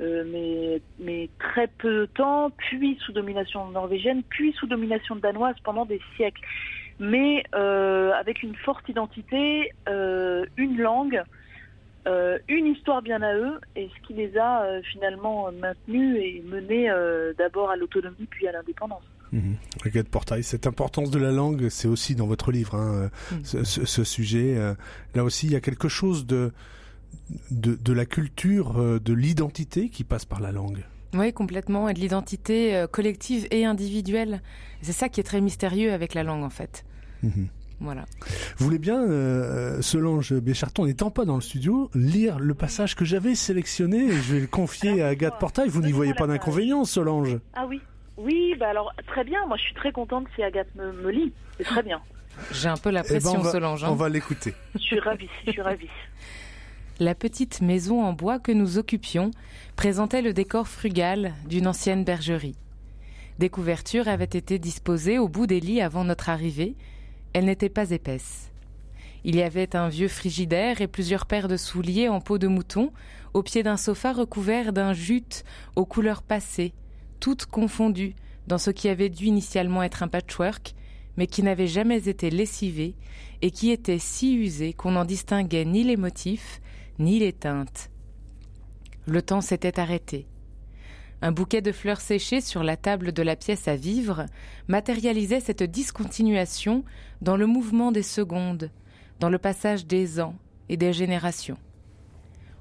euh, mais mais très peu de temps, puis sous domination norvégienne, puis sous domination danoise pendant des siècles, mais euh, avec une forte identité, euh, une langue. une histoire bien à eux et ce qui les a finalement maintenus et menés d'abord à l'autonomie puis à l'indépendance. Mmh. Portail, cette importance de la langue, c'est aussi dans votre livre, hein, mhm. ce, sujet. Euh, là aussi, il y a quelque chose de, de, la culture, euh, de l'identité qui passe par la langue. Oui, complètement, et de l'identité euh, collective et individuelle. C'est ça qui est très mystérieux avec la langue, en fait. Mhm. Voilà. Vous voulez bien, Solange Bécharton, n'étant pas dans le studio, lire le passage que j'avais sélectionné Je vais le confier à Agathe Portail. Vous n'y voyez pas d'inconvénient, Solange? Ah oui, oui, bah alors très bien. Moi, je suis très contente si Agathe me, lit. C'est très bien. J'ai un peu la pression, eh ben, Solange. Hein. On va l'écouter. Je suis ravie. Je suis ravie. La petite maison en bois que nous occupions présentait le décor frugal d'une ancienne bergerie. Des couvertures avaient été disposées au bout des lits avant notre arrivée. Elles n'étaient pas épaisses. Il y avait un vieux frigidaire et plusieurs paires de souliers en peau de mouton au pied d'un sofa recouvert d'un jute aux couleurs passées, toutes confondues dans ce qui avait dû initialement être un patchwork, mais qui n'avait jamais été lessivé et qui était si usé qu'on n'en distinguait ni les motifs, ni les teintes. Le temps s'était arrêté. Un bouquet de fleurs séchées sur la table de la pièce à vivre matérialisait cette discontinuation dans le mouvement des secondes, dans le passage des ans et des générations.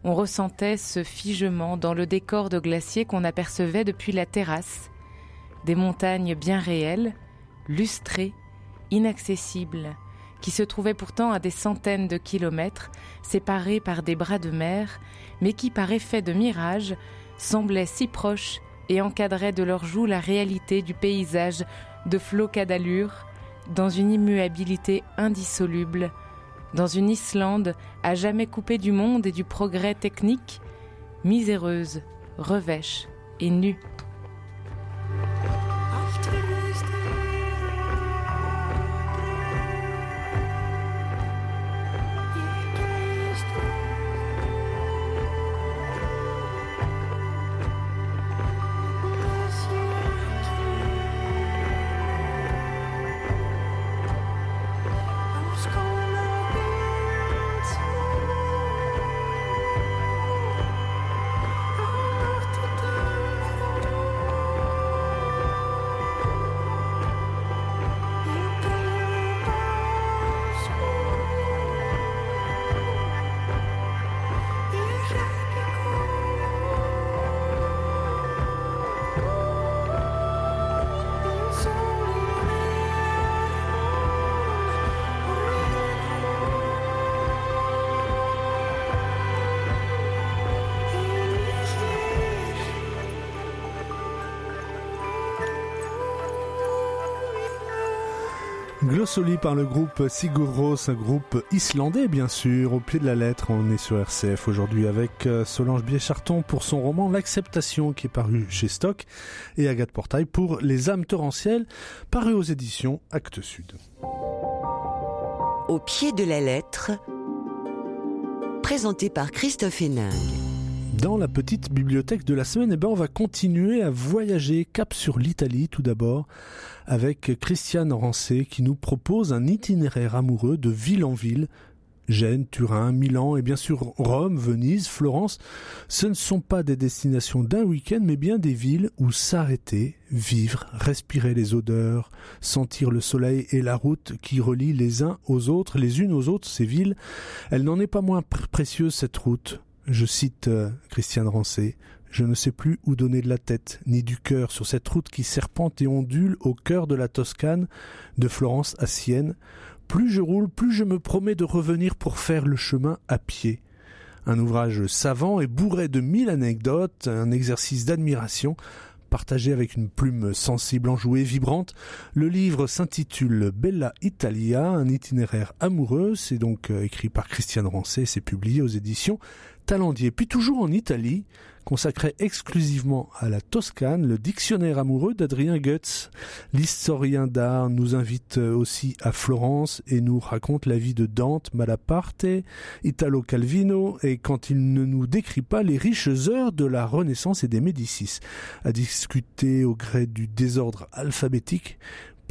On ressentait ce figement dans le décor de glacier qu'on apercevait depuis la terrasse, des montagnes bien réelles, lustrées, inaccessibles, qui se trouvaient pourtant à des centaines de kilomètres, séparées par des bras de mer, mais qui, par effet de mirage, semblaient si proches et encadraient de leurs joues la réalité du paysage de flocas d'allure, dans une immuabilité indissoluble, dans une Islande à jamais coupée du monde et du progrès technique, miséreuse, revêche et nue. Glossoli par le groupe Sigur Rós, un groupe islandais bien sûr, au pied de la lettre. On est sur RCF aujourd'hui avec euh, Solange Biécharton pour son roman L'acceptation qui est paru chez Stock et Agathe Portail pour Les âmes torrentielles paru aux éditions Actes Sud. Au pied de la lettre, présenté par Christophe Héningue. Dans la petite bibliothèque de la semaine, eh ben, on va continuer à voyager cap sur l'Italie tout d'abord avec Christiane Rancé qui nous propose un itinéraire amoureux de ville en ville Gênes, Turin, Milan et bien sûr Rome, Venise, Florence, ce ne sont pas des destinations d'un week-end, mais bien des villes où s'arrêter, vivre, respirer les odeurs, sentir le soleil et la route qui relie les uns aux autres, les unes aux autres, ces villes. Elle n'en est pas moins précieuse cette route. Je cite euh, Christiane Rancé. Je ne sais plus où donner de la tête, ni du cœur sur cette route qui serpente et ondule au cœur de la Toscane, de Florence à Sienne, plus je roule, plus je me promets de revenir pour faire le chemin à pied. Un ouvrage savant et bourré de mille anecdotes, un exercice d'admiration, partagé avec une plume sensible, enjouée, vibrante. Le livre s'intitule Bella Italia, un itinéraire amoureux. C'est donc euh, écrit par Christiane Rancé, c'est publié aux éditions Talendier. Puis toujours en Italie, consacré exclusivement à la Toscane, le dictionnaire amoureux d'Adrien Goetz. L'historien d'art nous invite aussi à Florence et nous raconte la vie de Dante, Malaparte, Italo Calvino et quand il ne nous décrit pas les riches heures de la Renaissance et des Médicis. À discuter au gré du désordre alphabétique,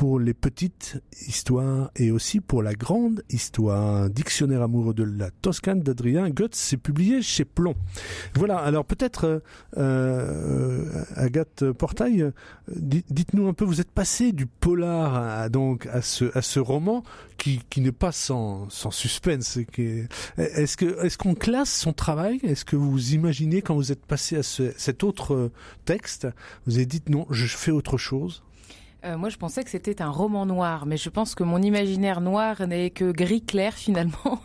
pour les petites histoires et aussi pour la grande histoire. Dictionnaire amoureux de la Toscane d'Adrien Goetz, c'est publié chez Plomb. Voilà, alors peut-être, euh, euh Agathe Portail, euh, dites-nous un peu, vous êtes passé du polar à, donc à ce, à ce roman qui, qui n'est pas sans, sans suspense. Est-ce que est-ce qu'on classe son travail? Est-ce que vous imaginez quand vous êtes passé à ce, cet autre texte, vous avez dit non, je fais autre chose? Euh, moi, je pensais que c'était un roman noir, mais je pense que mon imaginaire noir n'est que gris clair finalement,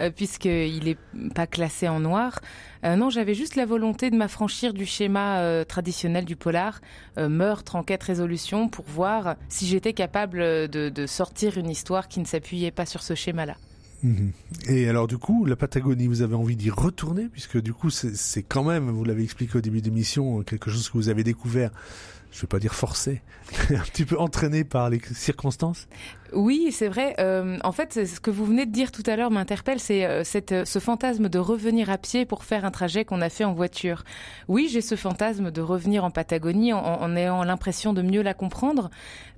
euh, puisqu'il n'est pas classé en noir. Euh, non, j'avais juste la volonté de m'affranchir du schéma traditionnel du polar, meurtre, enquête, résolution, pour voir si j'étais capable de, de sortir une histoire qui ne s'appuyait pas sur ce schéma-là. Mhm. Et alors du coup, la Patagonie, vous avez envie d'y retourner, puisque du coup, c'est quand même, vous l'avez expliqué au début d'émission, quelque chose que vous avez découvert je vais pas dire forcé, un petit peu entraîné par les circonstances. Oui, c'est vrai. Euh, en fait, ce que vous venez de dire tout à l'heure m'interpelle, c'est euh, cette, ce fantasme de revenir à pied pour faire un trajet qu'on a fait en voiture. Oui, j'ai ce fantasme de revenir en Patagonie en, ayant l'impression de mieux la comprendre,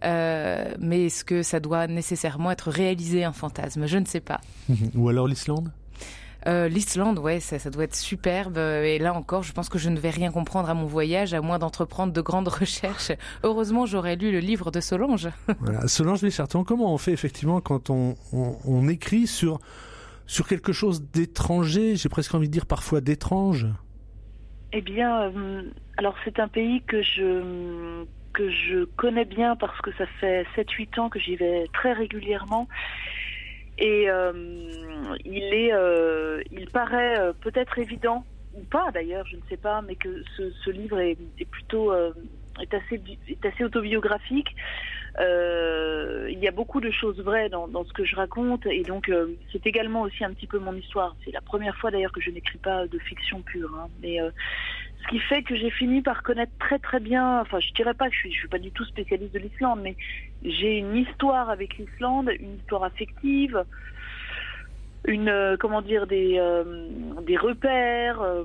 euh, mais est-ce que ça doit nécessairement être réalisé un fantasme? Je ne sais pas. Ou alors l'Islande? Euh, L'Islande, ouais, ça, ça, doit être superbe. Et là encore, je pense que je ne vais rien comprendre à mon voyage, à moins d'entreprendre de grandes recherches. Heureusement, j'aurais lu le livre de Solange. voilà. Solange Licharton, comment on fait effectivement quand on, on, on écrit sur, sur quelque chose d'étranger, j'ai presque envie de dire parfois d'étrange? Eh bien, euh, alors c'est un pays que je que je connais bien parce que ça fait 7-8 ans que j'y vais très régulièrement et euh, il est, euh, il paraît euh, peut-être évident ou pas d'ailleurs, je ne sais pas, mais que ce, ce livre est, plutôt est assez est assez autobiographique. Il y a beaucoup de choses vraies dans, ce que je raconte et donc c'est également aussi un petit peu mon histoire. C'est la première fois d'ailleurs que je n'écris pas de fiction pure, hein, mais ce qui fait que j'ai fini par connaître très très bien, enfin je dirais pas que je suis, suis pas du tout spécialiste de l'Islande, mais j'ai une histoire avec l'Islande, une histoire affective, une euh, comment dire des euh, repères, euh,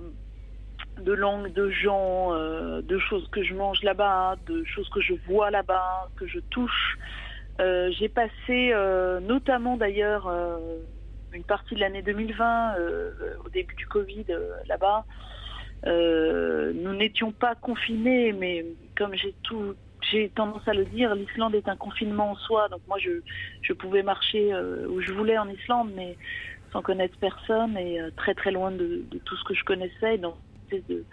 de langues, de gens, de choses que je mange là-bas, de choses que je vois là-bas, que je touche. j'ai passé notamment d'ailleurs une partie de l'année 2020 au début du Covid là-bas. Euh, nous n'étions pas confinés, mais comme j'ai tout, j'ai tendance à le dire, l'Islande est un confinement en soi. Donc moi, je, je pouvais marcher euh, où je voulais en Islande, mais sans connaître personne et euh, très très loin de, tout ce que je connaissais. Donc de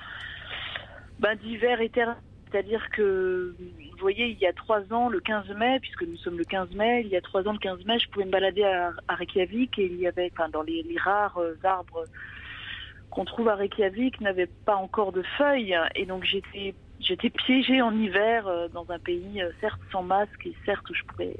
ben, d'hiver éternel. C'est-à-dire que, vous voyez, il y a trois ans, le 15 mai, puisque nous sommes le 15 mai, il y a trois ans, le 15 mai, je pouvais me balader à, Reykjavik et il y avait, enfin, dans les rares arbres qu'on trouve à Reykjavik n'avait pas encore de feuilles et donc j'étais j'étais piégée en hiver euh, dans un pays euh, certes sans masque et certes où je pouvais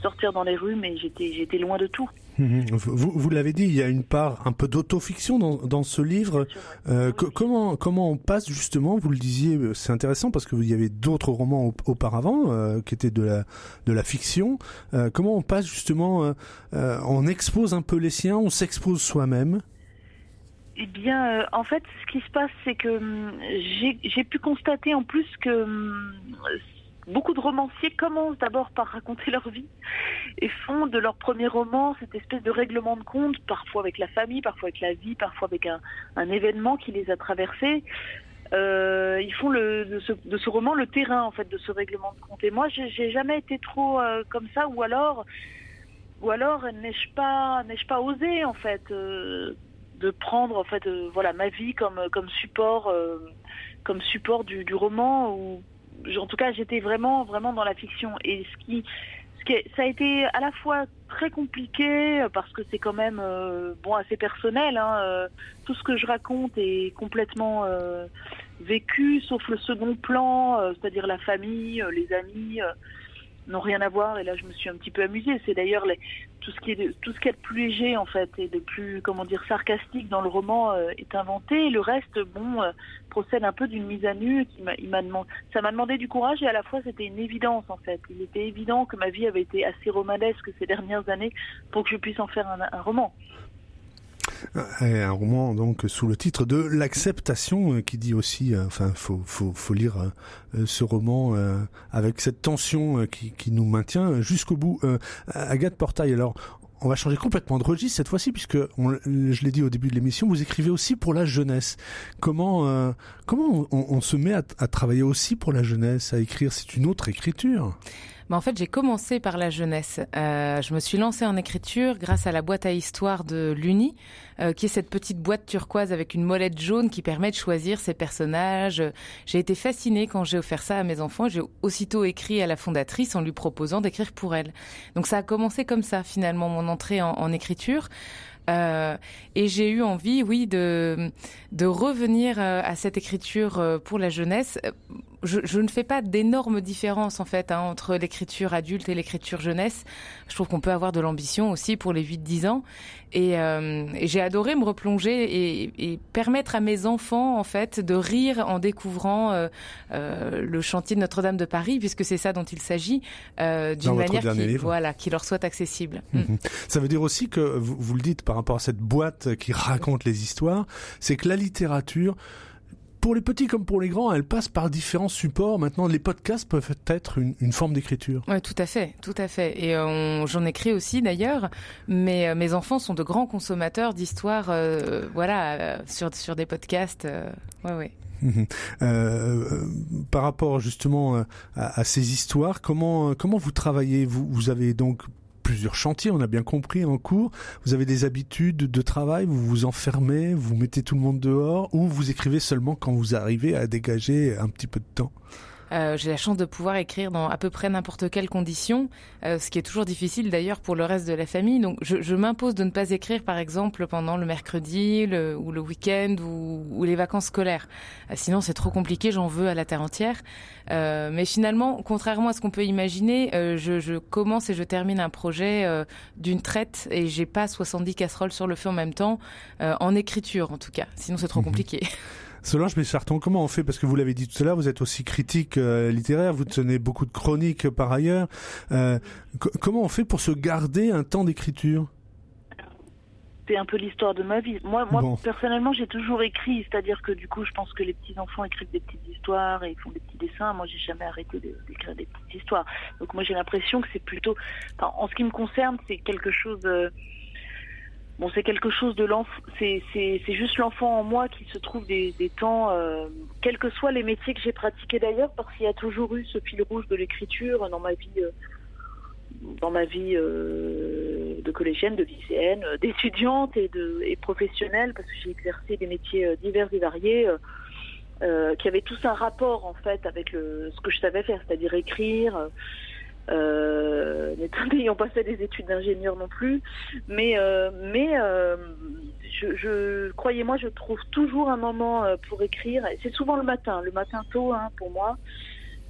sortir dans les rues, mais j'étais j'étais loin de tout. Mhm. Vous, vous l'avez dit, il y a une part un peu d'autofiction dans, dans ce livre. Euh, comment comment on passe justement Vous le disiez, c'est intéressant parce que y avait d'autres romans auparavant euh, qui étaient de la de la fiction. Euh, comment on passe justement On expose un peu les siens, on s'expose soi-même? Eh bien, en fait, ce qui se passe, c'est que hum, j'ai pu constater en plus que hum, beaucoup de romanciers commencent d'abord par raconter leur vie et font de leur premier roman cette espèce de règlement de compte, parfois avec la famille, parfois avec la vie, parfois avec un, un événement qui les a traversés. Euh, ils font le, de, ce, de, ce, roman le terrain en fait de ce règlement de compte. Et moi, j'ai jamais été trop euh, comme ça, ou alors, ou alors n'ai-je pas, n'ai-je pas osé en fait euh, de prendre en fait, euh, voilà, ma vie comme comme support, euh, comme support du, roman ou en tout cas, j'étais vraiment, vraiment dans la fiction. Et ce qui, ça a été à la fois très compliqué parce que c'est quand même, euh, bon, assez personnel. Hein, euh, tout ce que je raconte est complètement euh, vécu, sauf le second plan, euh, c'est-à-dire la famille, euh, les amis n'ont rien à voir. Et là, je me suis un petit peu amusée. C'est d'ailleurs tout ce qui est de, tout ce qui est de plus léger en fait et de plus comment dire sarcastique dans le roman euh, est inventé. Le reste, bon, euh, procède un peu d'une mise à nu. Qui m'a, il m'a demandé, ça m'a demandé du courage et à la fois c'était une évidence en fait. Il était évident que ma vie avait été assez romanesque ces dernières années pour que je puisse en faire un roman. Un roman donc sous le titre de l'acceptation qui dit aussi, euh, enfin faut faut faut lire euh, ce roman euh, avec cette tension qui qui nous maintient jusqu'au bout. Agathe Portail, alors on va changer complètement de registre cette fois-ci puisque je l'ai dit au début de l'émission, vous écrivez aussi pour la jeunesse. Comment euh, comment on, on se met à, à, travailler aussi pour la jeunesse, à écrire? C'est une autre écriture. En fait, j'ai commencé par la jeunesse. Euh, je me suis lancée en écriture grâce à la boîte à histoire de l'Uni, euh, qui est cette petite boîte turquoise avec une molette jaune qui permet de choisir ses personnages. J'ai été fascinée quand j'ai offert ça à mes enfants. J'ai aussitôt écrit à la fondatrice en lui proposant d'écrire pour elle. Donc ça a commencé comme ça, finalement, mon entrée en, écriture. Euh, et j'ai eu envie, oui, de revenir à cette écriture pour la jeunesse. Je, je ne fais pas d'énormes différences en fait hein, entre l'écriture adulte et l'écriture jeunesse. Je trouve qu'on peut avoir de l'ambition aussi pour les 8-10 ans. Et, euh, et j'ai adoré me replonger et, et, permettre à mes enfants en fait de rire en découvrant euh, euh, le chantier de Notre-Dame de Paris, puisque c'est ça dont il s'agit, euh, d'une manière qui, voilà, qui leur soit accessible. Mmh. Ça veut dire aussi que vous, vous le dites par rapport à cette boîte qui raconte les histoires, c'est que la littérature pour les petits comme pour les grands, elle passe par différents supports. Maintenant, les podcasts peuvent être une, une forme d'écriture. Oui, tout à fait, tout à fait. Et euh, j'en écris aussi d'ailleurs. Mais euh, mes enfants sont de grands consommateurs d'histoires, euh, voilà, sur sur des podcasts. ouais, ouais. Euh, par rapport justement à, à, ces histoires, comment comment vous travaillez? Vous, vous avez donc plusieurs chantiers, on a bien compris, en cours. Vous avez des habitudes de travail, vous vous enfermez, vous mettez tout le monde dehors, ou vous écrivez seulement quand vous arrivez à dégager un petit peu de temps? Euh, j'ai la chance de pouvoir écrire dans à peu près n'importe quelle condition, euh, ce qui est toujours difficile d'ailleurs pour le reste de la famille. Donc je, je m'impose de ne pas écrire par exemple pendant le mercredi le, ou le week-end ou, ou, les vacances scolaires. Euh, sinon c'est trop compliqué, j'en veux à la terre entière. Euh, mais finalement, contrairement à ce qu'on peut imaginer, euh, je, je, commence et je termine un projet euh, d'une traite et j'ai pas 70 casseroles sur le feu en même temps, en écriture en tout cas. Sinon c'est trop mmh. compliqué. Solange Mécharton, comment on fait? Parce que vous l'avez dit tout à l'heure, vous êtes aussi critique euh, littéraire, vous tenez beaucoup de chroniques par ailleurs. Euh, comment on fait pour se garder un temps d'écriture? C'est un peu l'histoire de ma vie. Moi, moi bon. personnellement, j'ai toujours écrit, c'est-à-dire que du coup, je pense que les petits enfants écrivent des petites histoires et font des petits dessins. Moi, j'ai jamais arrêté d'écrire des petites histoires. Donc, moi, j'ai l'impression que c'est plutôt, enfin, en ce qui me concerne, c'est quelque chose. Euh, bon, c'est quelque chose de l'enfant. C'est juste l'enfant en moi qui se trouve des, des temps, euh, quels que soient les métiers que j'ai pratiqués d'ailleurs, parce qu'il y a toujours eu ce fil rouge de l'écriture dans ma vie. Euh, dans ma vie euh, de collégienne, de lycéenne, d'étudiante et, de, et professionnelle, parce que j'ai exercé des métiers divers et variés, qui avaient tous un rapport en fait avec ce que je savais faire, c'est-à-dire écrire. Euh, n'ayant pas fait des études d'ingénieur non plus, mais euh, mais euh, je, croyez-moi, je trouve toujours un moment pour écrire. C'est souvent le matin, le matin tôt hein, pour moi.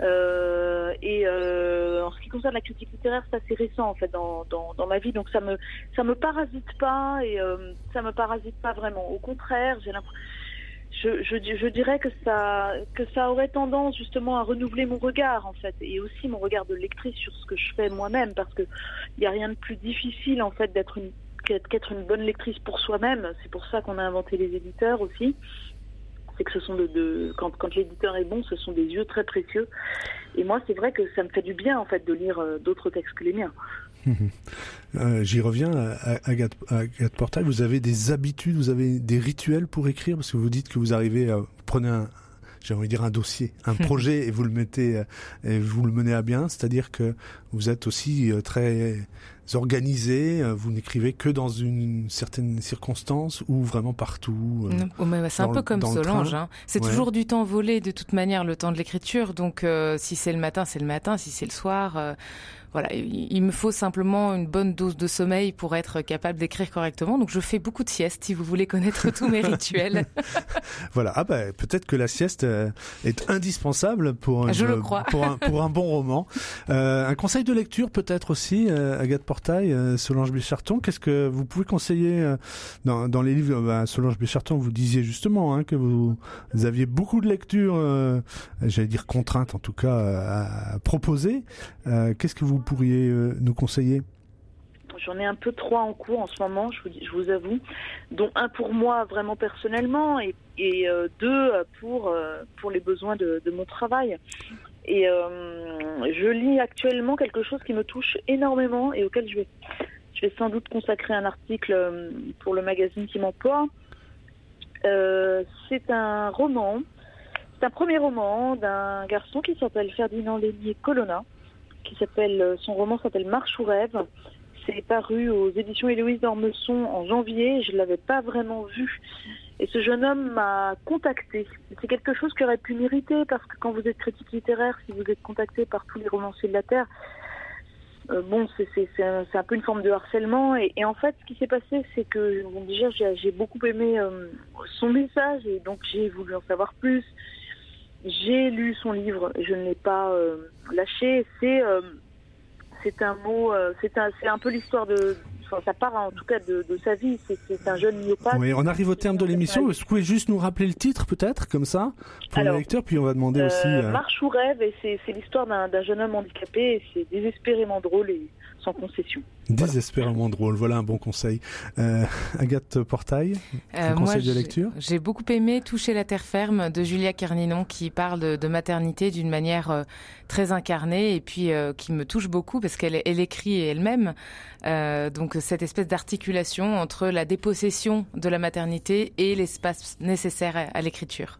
Euh, et euh, en ce qui concerne la critique littéraire, c'est assez récent en fait dans, dans, dans, ma vie, donc ça me ça me parasite pas et euh, ça me parasite pas vraiment. Au contraire, j'ai l'impression je, dirais que ça, aurait tendance justement à renouveler mon regard en fait, et aussi mon regard de lectrice sur ce que je fais moi-même, parce que il n'y a rien de plus difficile en fait d'être une qu'être une bonne lectrice pour soi-même. C'est pour ça qu'on a inventé les éditeurs aussi. C'est que ce sont de, de quand, quand l'éditeur est bon, ce sont des yeux très précieux. Et moi, c'est vrai que ça me fait du bien en fait de lire euh, d'autres textes que les miens. Euh, J'y reviens, à Agathe, Portail, vous avez des habitudes, vous avez des rituels pour écrire? Parce que vous dites que vous arrivez, à, prenez un, j'ai envie de dire un dossier, un projet et vous le mettez et vous le menez à bien, c'est-à-dire que vous êtes aussi euh, très organisé, euh, vous n'écrivez que dans une certaine circonstance ou vraiment partout. Oh, c'est un peu comme Solange, hein. c'est toujours du temps volé de toute manière le temps de l'écriture, donc si c'est le matin, c'est le matin, si c'est le soir voilà, il me faut simplement une bonne dose de sommeil pour être capable d'écrire correctement. Donc je fais beaucoup de siestes si vous voulez connaître tous mes rituels. voilà, ah bah, peut-être que la sieste euh, est indispensable pour, je le crois. pour, un, pour un bon roman. Euh, un conseil de lecture peut-être aussi, euh, Agathe Portail, euh, Solange Bécharton. Qu'est-ce que vous pouvez conseiller dans, dans les livres bah, Solange Bécharton, vous disiez justement hein, que vous, vous, aviez beaucoup de lectures, j'allais dire contraintes en tout cas, à, à proposer. Qu'est-ce que vous pourriez euh, nous conseiller? J'en ai un peu trois en cours en ce moment, je vous, avoue, dont un pour moi vraiment personnellement et, euh, deux pour, euh, pour les besoins de, mon travail. Et je lis actuellement quelque chose qui me touche énormément et auquel je vais, je vais sans doute consacrer un article pour le magazine qui m'emploie. c'est un roman, c'est un premier roman d'un garçon qui s'appelle Ferdinand Lénier Colonna qui s'appelle, euh, son roman s'appelle Marche ou rêve. C'est paru aux éditions Héloïse d'Ormesson en janvier. Je ne l'avais pas vraiment vu. Et ce jeune homme m'a contacté. C'est quelque chose qui aurait pu m'irriter parce que quand vous êtes critique littéraire, si vous êtes contacté par tous les romanciers de la Terre, euh, bon, c'est un, un, peu une forme de harcèlement. Et, en fait, ce qui s'est passé, c'est que bon, déjà, j'ai beaucoup aimé euh, son message et donc j'ai voulu en savoir plus. J'ai lu son livre, je ne l'ai pas lâché. C'est euh, c'est un mot, euh, c'est un, un peu l'histoire de, ça part en tout cas de, de sa vie. C'est un jeune myopathe. Oui, on arrive au terme de l'émission. Est-ce que vous pouvez juste nous rappeler le titre peut-être, comme ça, pour Alors, le lecteur, puis on va demander aussi. Marche ou rêve, et c'est l'histoire d'un jeune homme handicapé. C'est désespérément drôle et sans concession. Désespérément drôle, voilà un bon conseil. Euh, Agathe Portail, un euh, conseil de lecture J'ai beaucoup aimé Toucher la terre ferme de Julia Kerninon qui parle de, de maternité d'une manière euh, très incarnée et puis euh, qui me touche beaucoup parce qu'elle elle écrit elle-même. Euh, donc cette espèce d'articulation entre la dépossession de la maternité et l'espace nécessaire à, à l'écriture.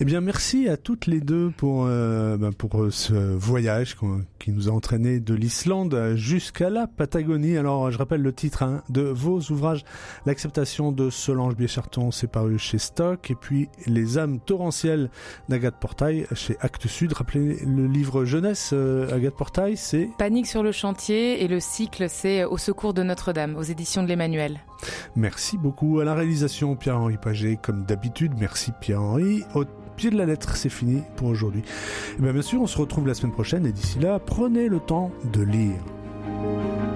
Eh bien, merci à toutes les deux pour euh, ben, euh, ce voyage qui nous a entraîné de l'Islande jusqu'à la Patagonie. Alors, je rappelle le titre hein, de vos ouvrages L'acceptation de Solange Biécharton, c'est paru chez Stock, et puis Les âmes torrentielles d'Agathe Portail chez Actes Sud. Rappelez le livre jeunesse, euh, Agathe Portail, c'est Panique sur le chantier, et le cycle, c'est Au secours de Notre-Dame, aux éditions de l'Emmanuel. Merci beaucoup à la réalisation Pierre-Henri Paget, comme d'habitude. Merci Pierre-Henri. Au pied de la lettre, c'est fini pour aujourd'hui. Bien, bien sûr, on se retrouve la semaine prochaine et d'ici là, prenez le temps de lire.